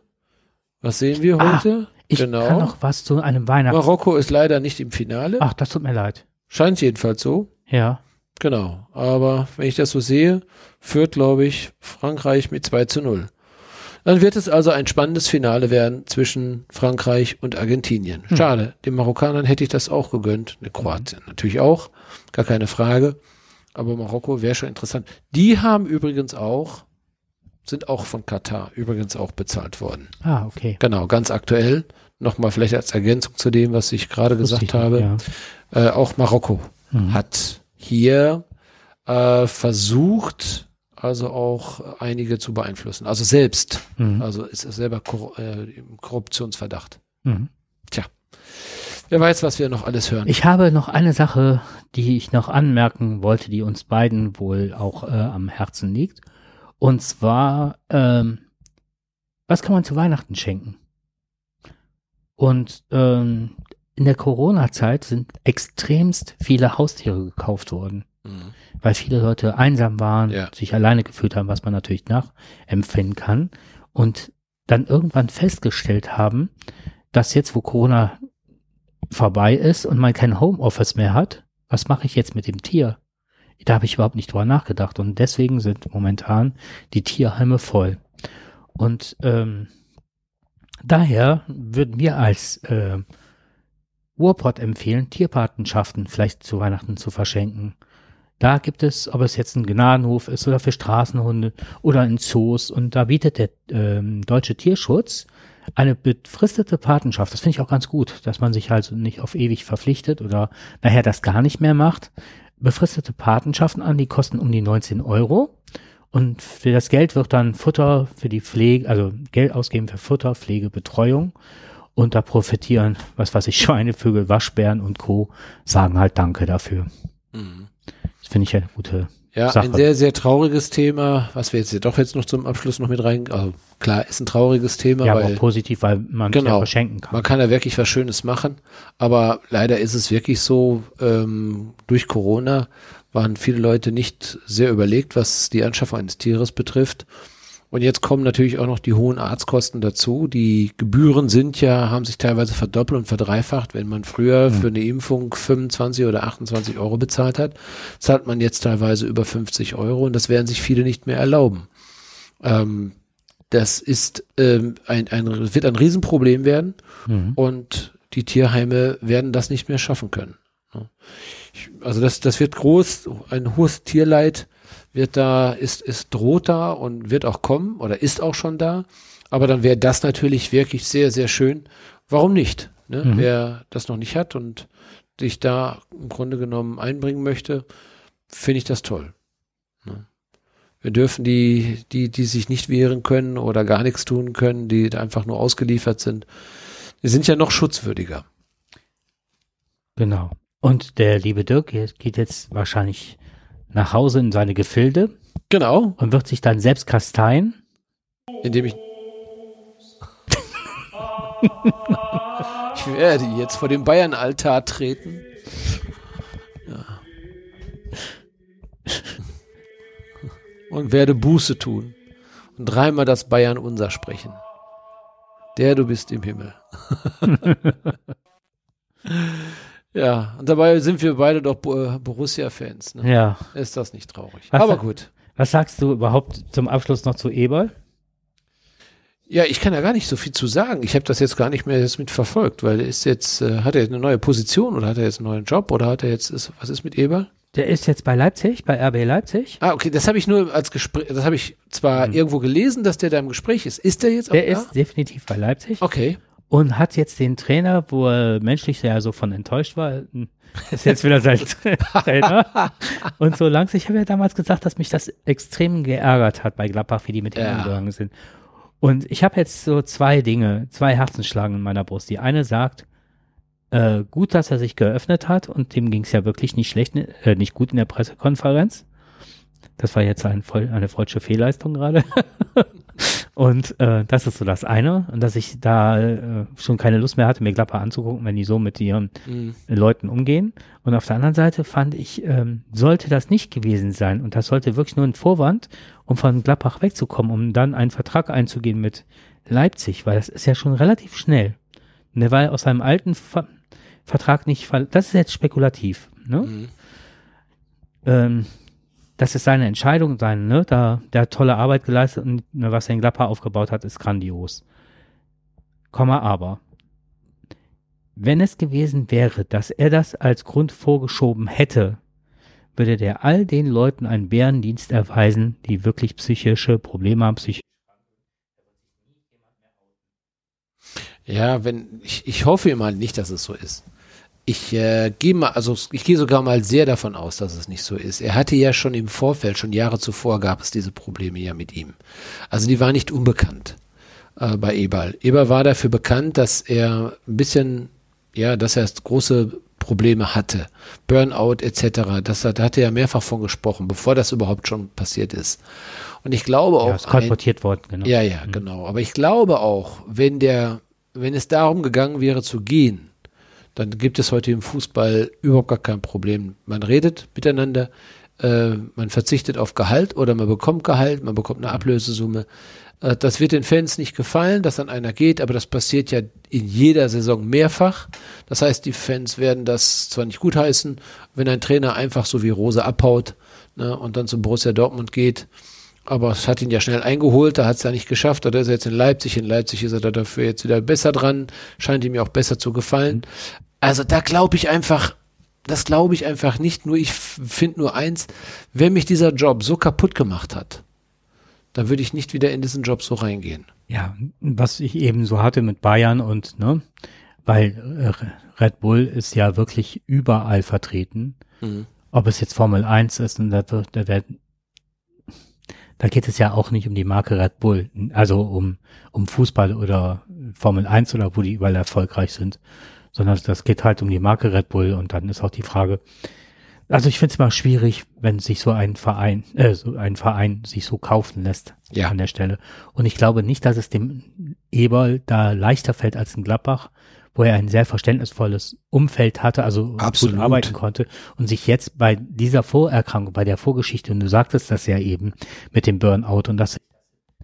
was sehen wir Ah, heute? Ich Genau. kann noch was zu einem Weihnachts... Marokko ist leider nicht im Finale. Ach, das tut mir leid. Scheint jedenfalls so. Ja. Genau. Aber wenn ich das so sehe, führt, glaube ich, Frankreich mit 2 zu 0. Dann wird es also ein spannendes Finale werden zwischen Frankreich und Argentinien. Hm. Schade. Den Marokkanern hätte ich das auch gegönnt. Ne, Kroatien natürlich auch. Gar keine Frage. Aber Marokko wäre schon interessant. Die haben übrigens auch, sind auch von Katar übrigens auch bezahlt worden. Ah, okay. Genau, ganz aktuell. Nochmal vielleicht als Ergänzung zu dem, was ich gerade gesagt ich habe. Ja. Äh, auch Marokko Mhm. hat hier äh, versucht, also auch einige zu beeinflussen. Also selbst, Mhm. also ist er selber Korru äh, im Korruptionsverdacht. Mhm. Wer weiß, was wir noch alles hören. Ich habe noch eine Sache, die ich noch anmerken wollte, die uns beiden wohl auch äh, am Herzen liegt. Und zwar, ähm, was kann man zu Weihnachten schenken? Und ähm, in der Corona-Zeit sind extremst viele Haustiere gekauft worden, Mhm. weil viele Leute einsam waren, Ja. sich alleine gefühlt haben, was man natürlich nachempfinden kann. Und dann irgendwann festgestellt haben, dass jetzt, wo Corona vorbei ist und man kein Homeoffice mehr hat, was mache ich jetzt mit dem Tier? Da habe ich überhaupt nicht drüber nachgedacht und deswegen sind momentan die Tierheime voll. Und ähm, daher würden wir als äh, Ruhrpott empfehlen, Tierpatenschaften vielleicht zu Weihnachten zu verschenken. Da gibt es, ob es jetzt ein Gnadenhof ist oder für Straßenhunde oder in Zoos und da bietet der ähm, Deutsche Tierschutz eine befristete Patenschaft. Das finde ich auch ganz gut, dass man sich halt nicht auf ewig verpflichtet oder nachher das gar nicht mehr macht. befristete Patenschaften an, die kosten um die 19 Euro. Und für das Geld wird dann Futter für die Pflege, also Geld ausgeben für Futter, Pflege, Betreuung. Und da profitieren, was weiß ich, Schweinevögel, Waschbären und Co. sagen halt Danke dafür. Mhm. Das finde ich eine gute Ja, Sache. ein sehr, sehr trauriges Thema, was wir jetzt hier doch jetzt noch zum Abschluss noch mit rein, also klar, ist ein trauriges Thema, ja, aber weil auch positiv, weil man es ja Genau. verschenken kann. man kann da wirklich was Schönes machen, aber leider ist es wirklich so, ähm, durch Corona waren viele Leute nicht sehr überlegt, was die Anschaffung eines Tieres betrifft. Und jetzt kommen natürlich auch noch die hohen Arztkosten dazu. Die Gebühren sind ja, haben sich teilweise verdoppelt und verdreifacht. Wenn man früher für eine Impfung 25 oder 28 Euro bezahlt hat, zahlt man jetzt teilweise über 50 Euro und das werden sich viele nicht mehr erlauben. Ähm, das ist ähm, ein, ein, wird ein Riesenproblem werden Mhm. und die Tierheime werden das nicht mehr schaffen können. ne? Ich, also das, das wird groß, ein hohes Tierleid wird da, ist, ist droht da und wird auch kommen oder ist auch schon da. Aber dann wäre das natürlich wirklich sehr, sehr schön. Warum nicht? Ne? Mhm. Wer das noch nicht hat und sich da im Grunde genommen einbringen möchte, finde ich das toll. Ne? Wir dürfen die, die, die sich nicht wehren können oder gar nichts tun können, die einfach nur ausgeliefert sind, die sind ja noch schutzwürdiger. Genau. Und der liebe Dirk geht jetzt wahrscheinlich nach Hause in seine Gefilde Genau, und wird sich dann selbst kasteien. indem ich. ich werde jetzt vor dem Bayern-Altar treten. Ja. Und werde Buße tun und dreimal das Bayern unser sprechen. Der du bist im Himmel. ja, und dabei sind wir beide doch Bo- Borussia-Fans. Ne? Ja. Ist das nicht traurig? Was Aber gut. Was sagst du überhaupt zum Abschluss noch zu Eberl? Ja, ich kann da gar nicht so viel zu sagen. Ich habe das jetzt gar nicht mehr jetzt mit verfolgt, weil er ist jetzt, äh, hat er jetzt eine neue Position oder hat er jetzt einen neuen Job oder hat er jetzt, ist, was ist mit Eber? Der ist jetzt bei Leipzig, bei RB Leipzig. Ah, okay, das habe ich nur als Gespräch, das habe ich zwar irgendwo gelesen, dass der da im Gespräch ist. Ist der jetzt auch Der da? ist definitiv bei Leipzig Okay. Und hat jetzt den Trainer, wo er menschlich ja so von enttäuscht war, ist jetzt wieder sein Trainer. Und so langsam, ich habe ja damals gesagt, dass mich das extrem geärgert hat bei Gladbach, wie die mit ihm Ja. umgegangen sind. Und ich habe jetzt so zwei Dinge, zwei Herzenschlagen in meiner Brust. Die eine sagt, äh, gut, dass er sich geöffnet hat und dem ging es ja wirklich nicht schlecht, äh, nicht gut in der Pressekonferenz. Das war jetzt ein, voll- eine freudsche Fehlleistung gerade. und äh, das ist so das eine. Und dass ich da äh, schon keine Lust mehr hatte, mir Gladbach anzugucken, wenn die so mit ihren Mhm. Leuten umgehen. Und auf der anderen Seite fand ich, ähm, sollte das nicht gewesen sein. Und das sollte wirklich nur ein Vorwand, um von Gladbach wegzukommen, um dann einen Vertrag einzugehen mit Leipzig, weil das ist ja schon relativ schnell. Und der war aus seinem alten Ver Vertrag nicht, das ist jetzt spekulativ. Ne? Mhm. ähm, das ist seine Entscheidung, sein, ne? Da, der hat tolle Arbeit geleistet und ne, was er in Gladbach aufgebaut hat, ist grandios. Komma aber. Wenn es gewesen wäre, dass er das als Grund vorgeschoben hätte, würde der all den Leuten einen Bärendienst erweisen, die wirklich psychische Probleme haben, psychisch Ja, wenn, ich, ich hoffe mal nicht, dass es so ist. Ich äh, gehe mal, also ich gehe sogar mal sehr davon aus, dass es nicht so ist. Er hatte ja schon im Vorfeld, schon Jahre zuvor gab es diese Probleme ja mit ihm. Also die waren nicht unbekannt äh, bei Eberl. Eberl war dafür bekannt, dass er ein bisschen, ja, dass er große Probleme hatte. Burnout etc. Das, hat- da hatte er mehrfach von gesprochen, bevor das überhaupt schon passiert ist. Und ich glaube auch, ja, ist ein- kolportiert worden, genau. ja, ja, genau. Aber ich glaube auch, wenn der, wenn es darum gegangen wäre zu gehen, dann gibt es heute im Fußball überhaupt gar kein Problem. Man redet miteinander, äh, man verzichtet auf Gehalt oder man bekommt Gehalt, man bekommt eine Ablösesumme. Äh, das wird den Fans nicht gefallen, dass dann einer geht, aber das passiert ja in jeder Saison mehrfach. Das heißt, die Fans werden das zwar nicht gutheißen, wenn ein Trainer einfach so wie Rose abhaut ne, und dann zum Borussia Dortmund geht, aber es hat ihn ja schnell eingeholt, da hat es ja nicht geschafft, oder ist er jetzt in Leipzig, in Leipzig ist er da dafür jetzt wieder besser dran, scheint ihm ja auch besser zu gefallen. Also da glaube ich einfach, das glaube ich einfach nicht, nur ich finde nur eins, wenn mich dieser Job so kaputt gemacht hat, dann würde ich nicht wieder in diesen Job so reingehen. Ja, was ich eben so hatte mit Bayern und, ne, weil äh, Red Bull ist ja wirklich überall vertreten. Mhm. ob es jetzt Formel 1 ist und da, wird- da werden da geht es ja auch nicht um die Marke Red Bull, also um, um Fußball oder Formel 1 oder wo die überall erfolgreich sind, sondern das geht halt um die Marke Red Bull und dann ist auch die Frage, also ich finde es mal schwierig, wenn sich so ein Verein, äh, so ein Verein sich so kaufen lässt Ja. an der Stelle. Und ich glaube nicht, dass es dem Eberl da leichter fällt als in Gladbach, wo er ein sehr verständnisvolles Umfeld hatte, also Absolut. gut arbeiten konnte und sich jetzt bei dieser Vorerkrankung, bei der Vorgeschichte, und du sagtest das ja eben mit dem Burnout und dass,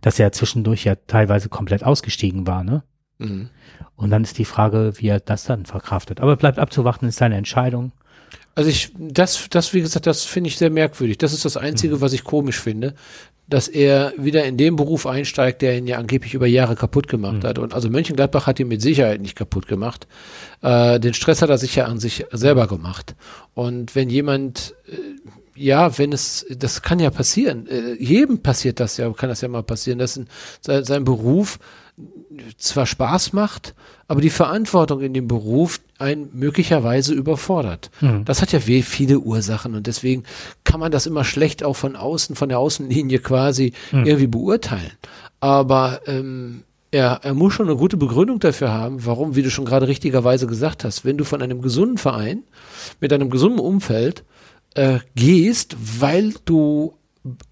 dass er zwischendurch ja teilweise komplett ausgestiegen war, ne? Mhm. Und dann ist die Frage, wie er das dann verkraftet. Aber bleibt abzuwarten, ist seine Entscheidung. Also ich, das, das, wie gesagt, das finde ich sehr merkwürdig. Das ist das Einzige, was ich komisch finde, dass er wieder in den Beruf einsteigt, der ihn ja angeblich über Jahre kaputt gemacht hat. Und also Mönchengladbach hat ihn mit Sicherheit nicht kaputt gemacht. Äh, den Stress hat er sich ja an sich selber gemacht. Und wenn jemand, äh, ja, wenn es, das kann ja passieren. Äh, jedem passiert das ja, kann das ja mal passieren, dass ein, sein, sein Beruf zwar Spaß macht, aber die Verantwortung in dem Beruf einen möglicherweise überfordert. Mhm. Das hat ja viele Ursachen und deswegen kann man das immer schlecht auch von außen, von der Außenlinie quasi irgendwie beurteilen. Aber ähm, er, er muss schon eine gute Begründung dafür haben, warum, wie du schon gerade richtigerweise gesagt hast, wenn du von einem gesunden Verein mit einem gesunden Umfeld äh, gehst, weil du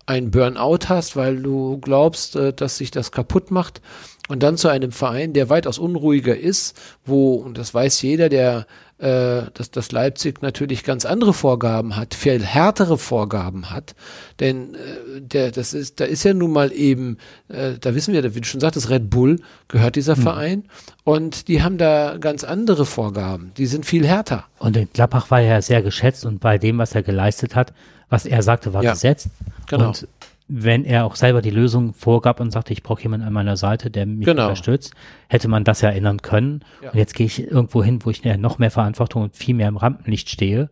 ein Burnout hast, weil du glaubst, äh, dass sich das kaputt macht. Und dann zu einem Verein, der weitaus unruhiger ist, wo, und das weiß jeder, der äh, dass, dass Leipzig natürlich ganz andere Vorgaben hat, viel härtere Vorgaben hat, denn äh, der, das ist, da ist ja nun mal eben, äh, da wissen wir, wie du schon sagtest, Red Bull gehört dieser Verein. Und die haben da ganz andere Vorgaben, die sind viel härter. Und in Gladbach war er sehr geschätzt und bei dem, was er geleistet hat, was er sagte, war Ja, gesetzt. genau. Und wenn er auch selber die Lösung vorgab und sagte, ich brauche jemanden an meiner Seite, der mich Genau. unterstützt, hätte man das ja ändern können. Ja. Und jetzt gehe ich irgendwo hin, wo ich noch mehr Verantwortung und viel mehr im Rampenlicht stehe.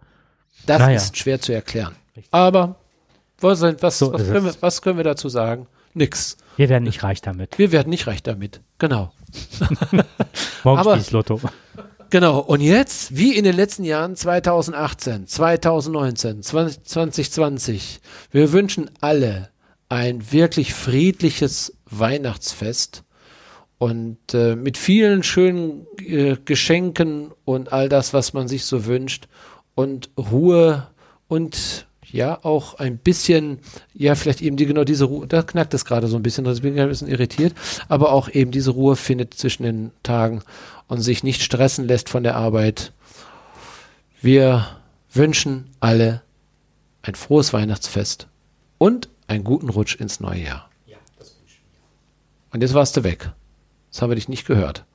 Das Naja. ist schwer zu erklären. Aber was, was, So was, können wir, was können wir dazu sagen? Nix. Wir werden nicht reich damit. Wir werden nicht reich damit. Genau. Morgen Aber- Lotto. Genau. Und jetzt, wie in den letzten Jahren 2018, 2019, 20, 2020, wir wünschen alle ein wirklich friedliches Weihnachtsfest und äh, mit vielen schönen äh, Geschenken und all das, was man sich so wünscht und Ruhe und ja auch ein bisschen, ja vielleicht eben die genau diese Ruhe, da knackt es gerade so ein bisschen, das bin ich ein bisschen irritiert, aber auch eben diese Ruhe findet zwischen den Tagen und sich nicht stressen lässt von der Arbeit. Wir wünschen alle ein frohes Weihnachtsfest und einen guten Rutsch ins neue Jahr. Und jetzt warst du weg. Das habe ich nicht gehört.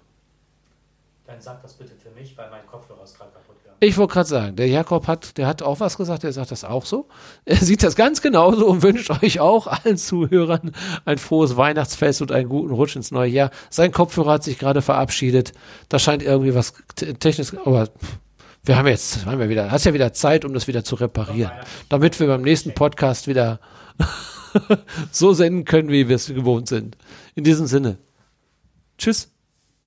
Dann sag das bitte für mich, weil mein Kopfhörer ist gerade kaputt gegangen. Ich wollte gerade sagen, der Jakob hat, der hat auch was gesagt, der sagt das auch so. Er sieht das ganz genauso und wünscht euch auch allen Zuhörern ein frohes Weihnachtsfest und einen guten Rutsch ins neue Jahr. Sein Kopfhörer hat sich gerade verabschiedet. Da scheint irgendwie was te- technisch, aber wir haben jetzt, haben wir wieder, hast ja wieder Zeit, um das wieder zu reparieren, damit wir beim nächsten Podcast wieder so senden können, wie wir es gewohnt sind. In diesem Sinne. Tschüss.